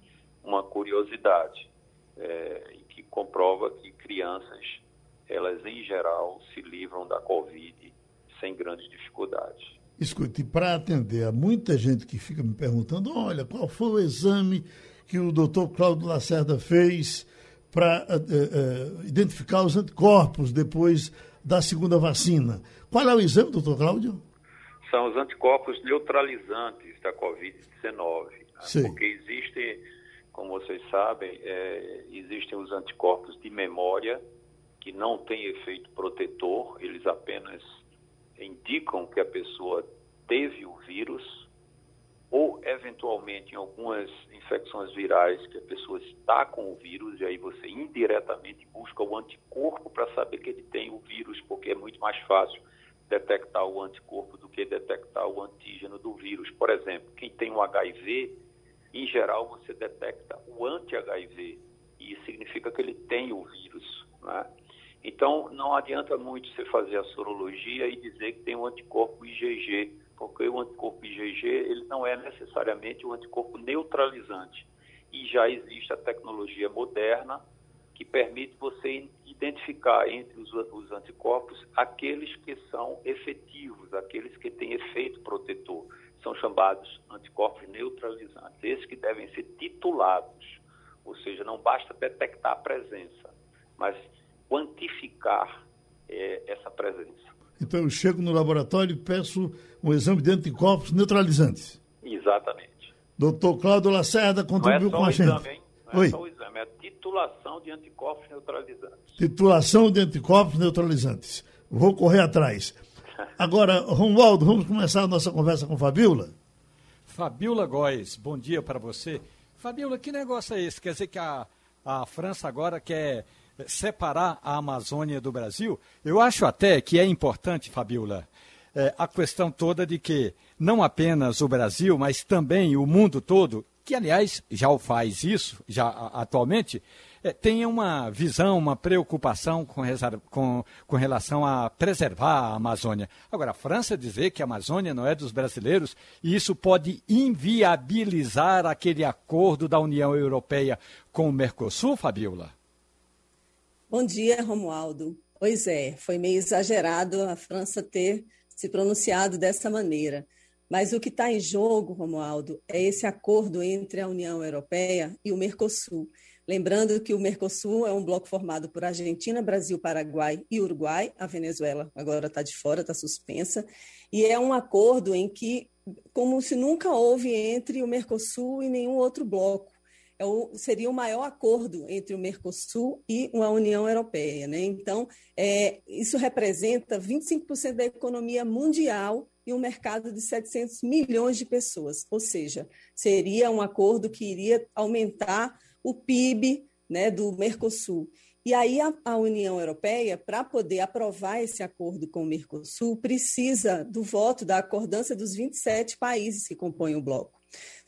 uma curiosidade é, que comprova que crianças, elas em geral, se livram da Covid sem grandes dificuldades. Escute, para atender a muita gente que fica me perguntando, olha, qual foi o exame que o doutor Cláudio Lacerda fez para uh, uh, identificar os anticorpos depois da segunda vacina. Qual é o exame, doutor Cláudio? São os anticorpos neutralizantes da Covid-19. Né? Porque existem, como vocês sabem, é, existem os anticorpos de memória, que não têm efeito protetor, eles apenas indicam que a pessoa teve o vírus, ou eventualmente em algumas infecções virais que a pessoa está com o vírus, e aí você indiretamente busca o anticorpo para saber que ele tem o vírus, porque é muito mais fácil detectar o anticorpo do que detectar o antígeno do vírus. Por exemplo, quem tem o HIV, em geral você detecta o anti-HIV, e isso significa que ele tem o vírus. Né? Então, não adianta muito você fazer a sorologia e dizer que tem um anticorpo IgG, porque o anticorpo IgG ele não é necessariamente um anticorpo neutralizante. E já existe a tecnologia moderna que permite você identificar entre os, os anticorpos aqueles que são efetivos, aqueles que têm efeito protetor. São chamados anticorpos neutralizantes, esses que devem ser titulados, ou seja, não basta detectar a presença, mas quantificar é, essa presença. Então eu chego no laboratório e peço um exame de anticorpos neutralizantes. Exatamente. Doutor Cláudio Lacerda contribuiu é com a gente. Exame, hein? Não Oi. é só o exame, é a titulação de anticorpos neutralizantes. Titulação de anticorpos neutralizantes. Vou correr atrás. Agora, Romualdo, vamos começar a nossa conversa com Fabiola? Fabiola Góes, bom dia para você. Fabiola, que negócio é esse? Quer dizer que a, a França agora quer separar a Amazônia do Brasil, eu acho até que é importante, Fabiola, é, a questão toda de que não apenas o Brasil, mas também o mundo todo, que aliás já o faz isso, já atualmente, é, tenha uma visão, uma preocupação com, com, com, relação a preservar a Amazônia. Agora, a França dizer que a Amazônia não é dos brasileiros, e isso pode inviabilizar aquele acordo da União Europeia com o Mercosul, Fabiola? Bom dia, Romualdo. Pois é, foi meio exagerado a França ter se pronunciado dessa maneira. Mas o que está em jogo, Romualdo, é esse acordo entre a União Europeia e o Mercosul. Lembrando que o Mercosul é um bloco formado por Argentina, Brasil, Paraguai e Uruguai. A Venezuela agora está de fora, está suspensa. E é um acordo em que, como se nunca houve entre o Mercosul e nenhum outro bloco é o, seria o maior acordo entre o Mercosul e a União Europeia. Né? Então, é, isso representa 25% da economia mundial e um mercado de 700 milhões de pessoas. Ou seja, seria um acordo que iria aumentar o PIB né, do Mercosul. E aí a, a União Europeia, para poder aprovar esse acordo com o Mercosul, precisa do voto, da acordância dos 27 países que compõem o bloco.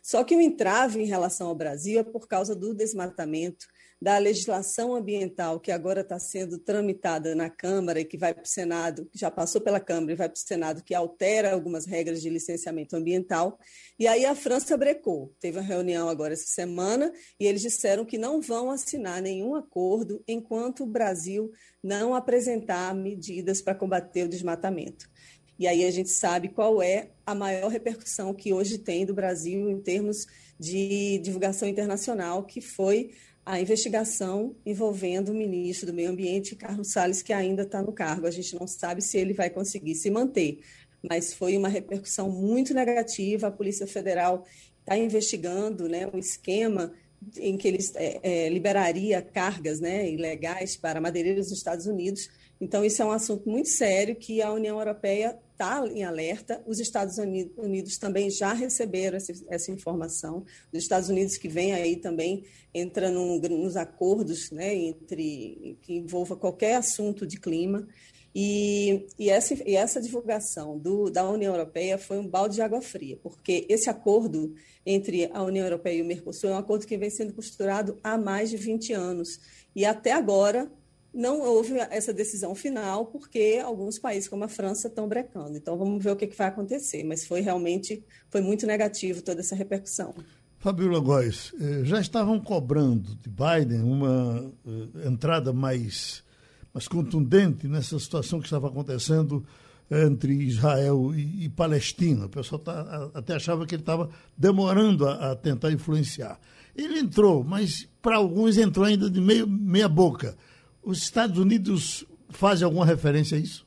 Só que o entrave em relação ao Brasil é por causa do desmatamento, da legislação ambiental que agora está sendo tramitada na Câmara e que vai para o Senado, que já passou pela Câmara e vai para o Senado, que altera algumas regras de licenciamento ambiental. E aí a França brecou. Teve uma reunião agora essa semana e eles disseram que não vão assinar nenhum acordo enquanto o Brasil não apresentar medidas para combater o desmatamento. E aí a gente sabe qual é a maior repercussão que hoje tem do Brasil em termos de divulgação internacional, que foi a investigação envolvendo o ministro do Meio Ambiente, Carlos Salles, que ainda está no cargo. A gente não sabe se ele vai conseguir se manter, mas foi uma repercussão muito negativa. A Polícia Federal está investigando né, um esquema em que eles é, é, liberaria cargas né, ilegais para madeireiros dos Estados Unidos. Então, isso é um assunto muito sério que a União Europeia está em alerta. Os Estados Unidos também já receberam essa, essa, informação. Os Estados Unidos que vem aí também entra num, nos acordos né, entre que envolva qualquer assunto de clima. E, e, essa, e essa divulgação do, da União Europeia foi um balde de água fria, porque esse acordo entre a União Europeia e o Mercosul é um acordo que vem sendo costurado há mais de 20 anos. E até agora não houve essa decisão final, porque alguns países, como a França, estão brecando. Então, vamos ver o que, que vai acontecer. Mas foi realmente foi muito negativo toda essa repercussão. Fabiola Góes, eh, já estavam cobrando de Biden uma eh, entrada mais, mais contundente nessa situação que estava acontecendo entre Israel e, e Palestina. O pessoal tá, até achava que ele estava demorando a, a, tentar influenciar. Ele entrou, mas para alguns entrou ainda de meio, meia boca. Os Estados Unidos fazem alguma referência a isso?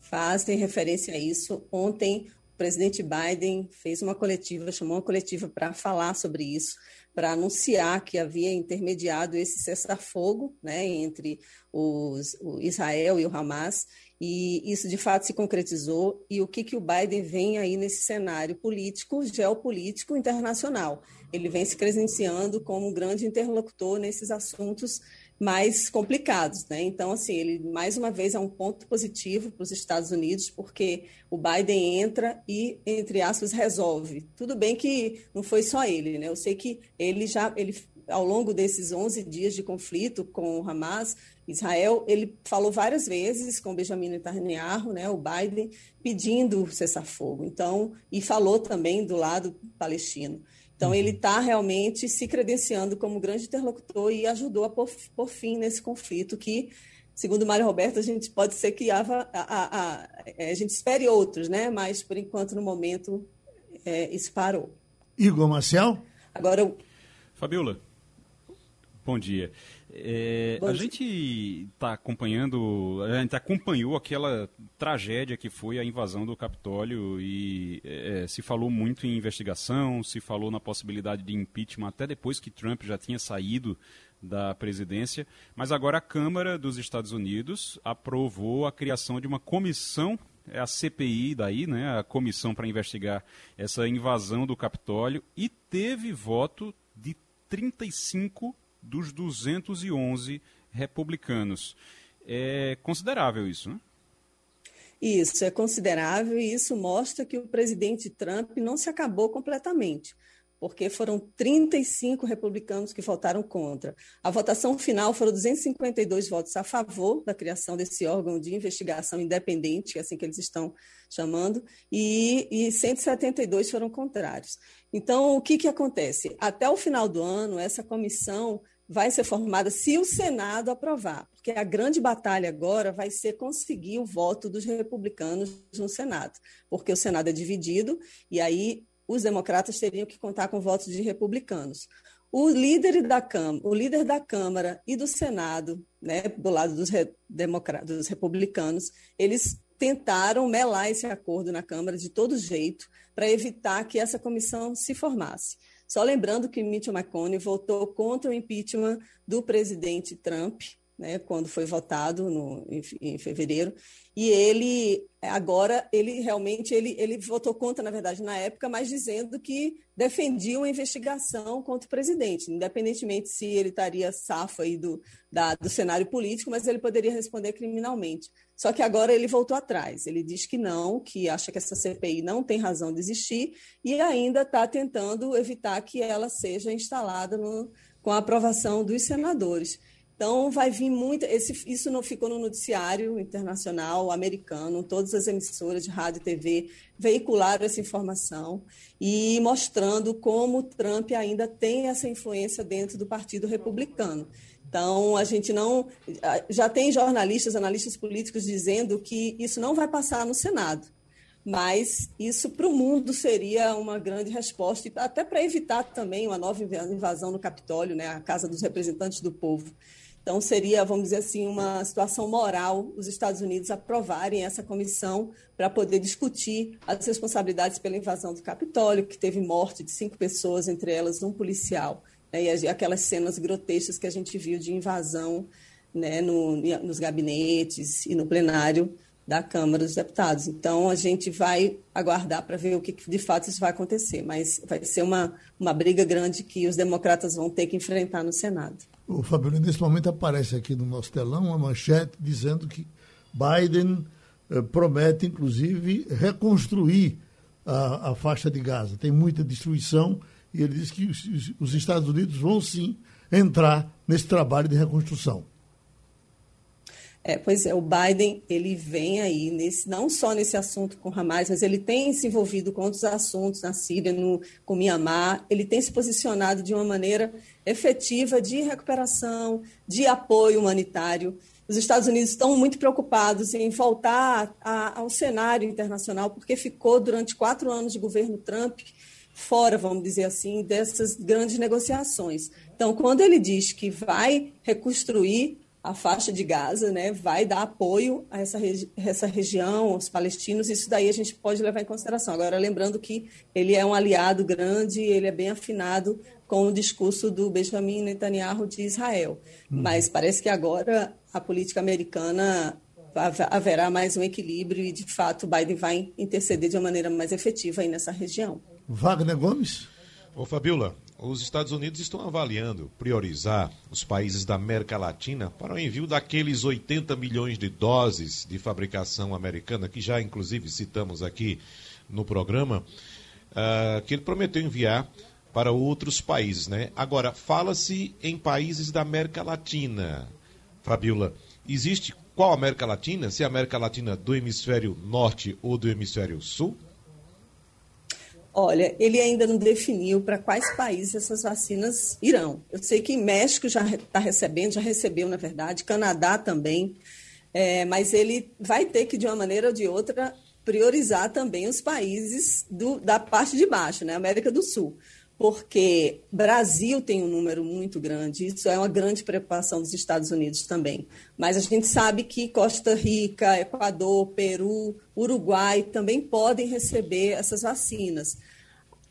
Fazem referência a isso. Ontem, o presidente Biden fez uma coletiva, chamou uma coletiva para falar sobre isso para anunciar que havia intermediado esse cessar-fogo né, entre os, o Israel e o Hamas, e isso de fato se concretizou. E o que, que o Biden vem aí nesse cenário político, geopolítico internacional? Ele vem se credenciando como um grande interlocutor nesses assuntos mais complicados, né? Então, assim, ele mais uma vez é um ponto positivo para os Estados Unidos, porque o Biden entra e, entre aspas, resolve. Tudo bem que não foi só ele, né? Eu sei que ele já, ele, ao longo desses 11 dias de conflito com o Hamas, Israel, ele falou várias vezes com Benjamin Netanyahu, né, o Biden, pedindo cessar-fogo. Então, e falou também do lado palestino. Então, ele está realmente se credenciando como grande interlocutor e ajudou a pôr, pôr fim nesse conflito que, segundo Mário Roberto, a gente pode ser que a, a, a, a gente espere outros, né? mas, por enquanto, no momento, é, isso parou. Igor Marcel? Agora, Fabiola, bom dia. É, a gente está acompanhando, a gente acompanhou aquela tragédia que foi a invasão do Capitólio e é, se falou muito em investigação, se falou na possibilidade de impeachment até depois que Trump já tinha saído da presidência, mas agora a Câmara dos Estados Unidos aprovou a criação de uma comissão é a CPI daí, né, a comissão para investigar essa invasão do Capitólio e teve voto de 35 dos 211 republicanos. É considerável isso, né? Isso, é considerável e isso mostra que o presidente Trump não se acabou completamente, porque foram 35 republicanos que votaram contra. A votação final foram 252 votos a favor da criação desse órgão de investigação independente, é assim que eles estão chamando, e, e 172 foram contrários. Então, o que, que acontece? Até o final do ano, essa comissão vai ser formada se o Senado aprovar, porque a grande batalha agora vai ser conseguir o voto dos republicanos no Senado, porque o Senado é dividido e aí os democratas teriam que contar com votos de republicanos. O líder da Câmara, o líder da Câmara e do Senado, né, do lado dos, re, dos republicanos, eles tentaram melar esse acordo na Câmara de todo jeito para evitar que essa comissão se formasse. Só lembrando que Mitch McConnell votou contra o impeachment do presidente Trump, né, quando foi votado no, em, em, fevereiro, e ele agora ele realmente ele, ele votou contra, na verdade, na época, mas dizendo que defendia uma investigação contra o presidente, independentemente se ele estaria safo aí do, da, do cenário político, mas ele poderia responder criminalmente. Só que agora ele voltou atrás. Ele diz que não, que acha que essa CPI não tem razão de existir e ainda está tentando evitar que ela seja instalada no, com a aprovação dos senadores. Então, vai vir muito. Esse, isso não ficou no noticiário internacional, americano, todas as emissoras de rádio e TV veicularam essa informação e mostrando como Trump ainda tem essa influência dentro do Partido Republicano. Então, a gente não. Já tem jornalistas, analistas políticos dizendo que isso não vai passar no Senado. Mas isso para o mundo seria uma grande resposta, até para evitar também uma nova invasão no Capitólio, né, a Casa dos Representantes do Povo. Então, seria, vamos dizer assim, uma situação moral os Estados Unidos aprovarem essa comissão para poder discutir as responsabilidades pela invasão do Capitólio, que teve morte de cinco pessoas, entre elas um policial né, e aquelas cenas grotescas que a gente viu de invasão né, no, nos gabinetes e no plenário da Câmara dos Deputados. Então, a gente vai aguardar para ver o que de fato isso vai acontecer, mas vai ser uma, uma briga grande que os democratas vão ter que enfrentar no Senado. O Fabio, nesse momento aparece aqui no nosso telão uma manchete dizendo que Biden eh, promete, inclusive, reconstruir a, a faixa de Gaza. Tem muita destruição e ele diz que os, os Estados Unidos vão sim entrar nesse trabalho de reconstrução. É, pois é, o Biden ele vem aí nesse, não só nesse assunto com Hamas, mas ele tem se envolvido com outros assuntos na Síria, no, com Mianmar. Ele tem se posicionado de uma maneira efetiva de recuperação, de apoio humanitário. os Estados Unidos estão muito preocupados em voltar a, ao cenário internacional, porque ficou durante quatro anos de governo Trump fora, vamos dizer assim, dessas grandes negociações. Então, quando ele diz que vai reconstruir a faixa de Gaza, né, vai dar apoio a essa, regi essa região, aos palestinos, isso daí a gente pode levar em consideração. Agora, lembrando que ele é um aliado grande, ele é bem afinado com o discurso do Benjamin Netanyahu de Israel. Hum. Mas parece que agora a política americana haverá mais um equilíbrio e, de fato, Biden vai interceder de uma maneira mais efetiva aí nessa região. Wagner Gomes? Ô, Fabiola, os Estados Unidos estão avaliando priorizar os países da América Latina para o envio daqueles 80 milhões de doses de fabricação americana, que já inclusive citamos aqui no programa, uh, que ele prometeu enviar para outros países, né? Agora, fala-se em países da América Latina. Fabiola, existe qual América Latina? Se é a América Latina do hemisfério norte ou do hemisfério sul? Olha, ele ainda não definiu para quais países essas vacinas irão. Eu sei que México já está recebendo, já recebeu, na verdade, Canadá também, é, mas ele vai ter que, de uma maneira ou de outra, priorizar também os países do, da parte de baixo, né, América do Sul porque Brasil tem um número muito grande, isso é uma grande preocupação dos Estados Unidos também. Mas a gente sabe que Costa Rica, Equador, Peru, Uruguai também podem receber essas vacinas.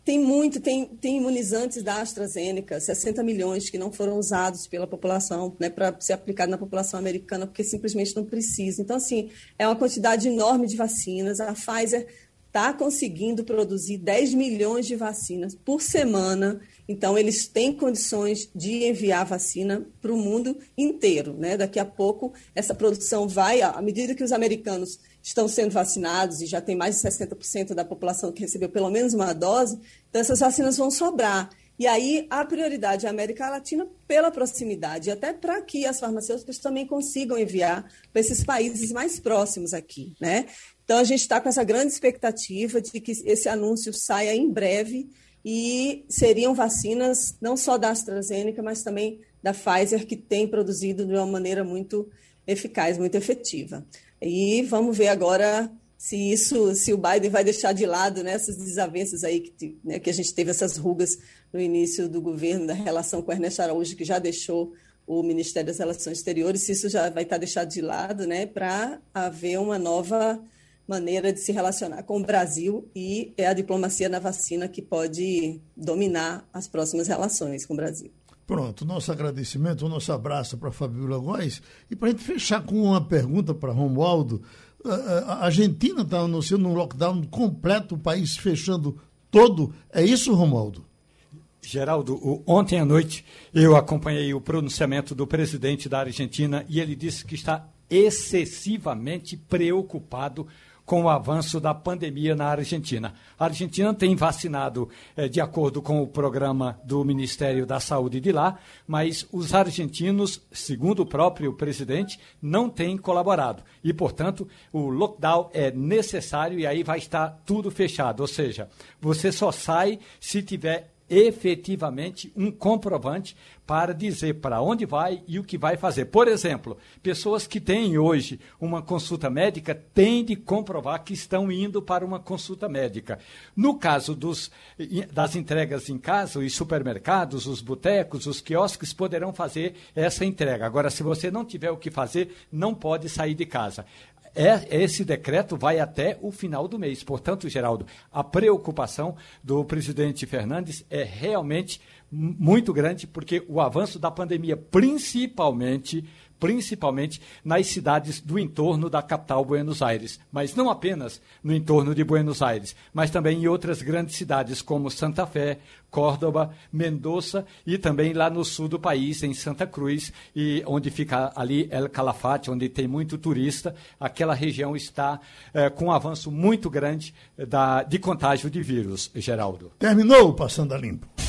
Tem muito, tem, tem imunizantes da AstraZeneca, 60 milhões que não foram usados pela população, né, para ser aplicado na população americana, porque simplesmente não precisa. Então, assim, é uma quantidade enorme de vacinas. A Pfizer está conseguindo produzir 10 milhões de vacinas por semana. Então, eles têm condições de enviar vacina para o mundo inteiro. Né? Daqui a pouco, essa produção vai, à medida que os americanos estão sendo vacinados e já tem mais de 60% da população que recebeu pelo menos uma dose, então essas vacinas vão sobrar. E aí a prioridade é a América Latina pela proximidade, até para que as farmacêuticas também consigam enviar para esses países mais próximos aqui, né? Então, a gente está com essa grande expectativa de que esse anúncio saia em breve e seriam vacinas não só da AstraZeneca, mas também da Pfizer, que tem produzido de uma maneira muito eficaz, muito efetiva. E vamos ver agora se isso, se o Biden vai deixar de lado né, essas desavenças aí que, né, que a gente teve essas rugas no início do governo, da relação com Ernesto Araújo, que já deixou o Ministério das Relações Exteriores, se isso já vai estar deixado de lado, né, para haver uma nova maneira de se relacionar com o Brasil e é a diplomacia na vacina que pode dominar as próximas relações com o Brasil. Pronto, nosso agradecimento, o nosso abraço para Fabiola Góes. E para a gente fechar com uma pergunta para Romualdo, a Argentina está anunciando um lockdown completo, o país fechando todo. É isso, Romualdo? Geraldo, ontem à noite eu acompanhei o pronunciamento do presidente da Argentina e ele disse que está excessivamente preocupado com o avanço da pandemia na Argentina. A Argentina tem vacinado eh, de acordo com o programa do Ministério da Saúde de lá, mas os argentinos, segundo o próprio presidente, não têm colaborado. E, portanto, o lockdown é necessário e aí vai estar tudo fechado. Ou seja, você só sai se tiver efetivamente um comprovante para dizer para onde vai e o que vai fazer. Por exemplo, pessoas que têm hoje uma consulta médica têm de comprovar que estão indo para uma consulta médica. No caso dos, das entregas em casa, os supermercados, os botecos, os quiosques poderão fazer essa entrega. Agora, se você não tiver o que fazer, não pode sair de casa. É, esse decreto vai até o final do mês. Portanto, Geraldo, a preocupação do presidente Fernandes é realmente muito grande, porque o avanço da pandemia, principalmente principalmente nas cidades do entorno da capital Buenos Aires, mas não apenas no entorno de Buenos Aires, mas também em outras grandes cidades como Santa Fé, Córdoba, Mendoza e também lá no sul do país, em Santa Cruz, e onde fica ali El Calafate, onde tem muito turista. Aquela região está é, com um avanço muito grande da, de contágio de vírus, Geraldo. Terminou Passando a Limpo.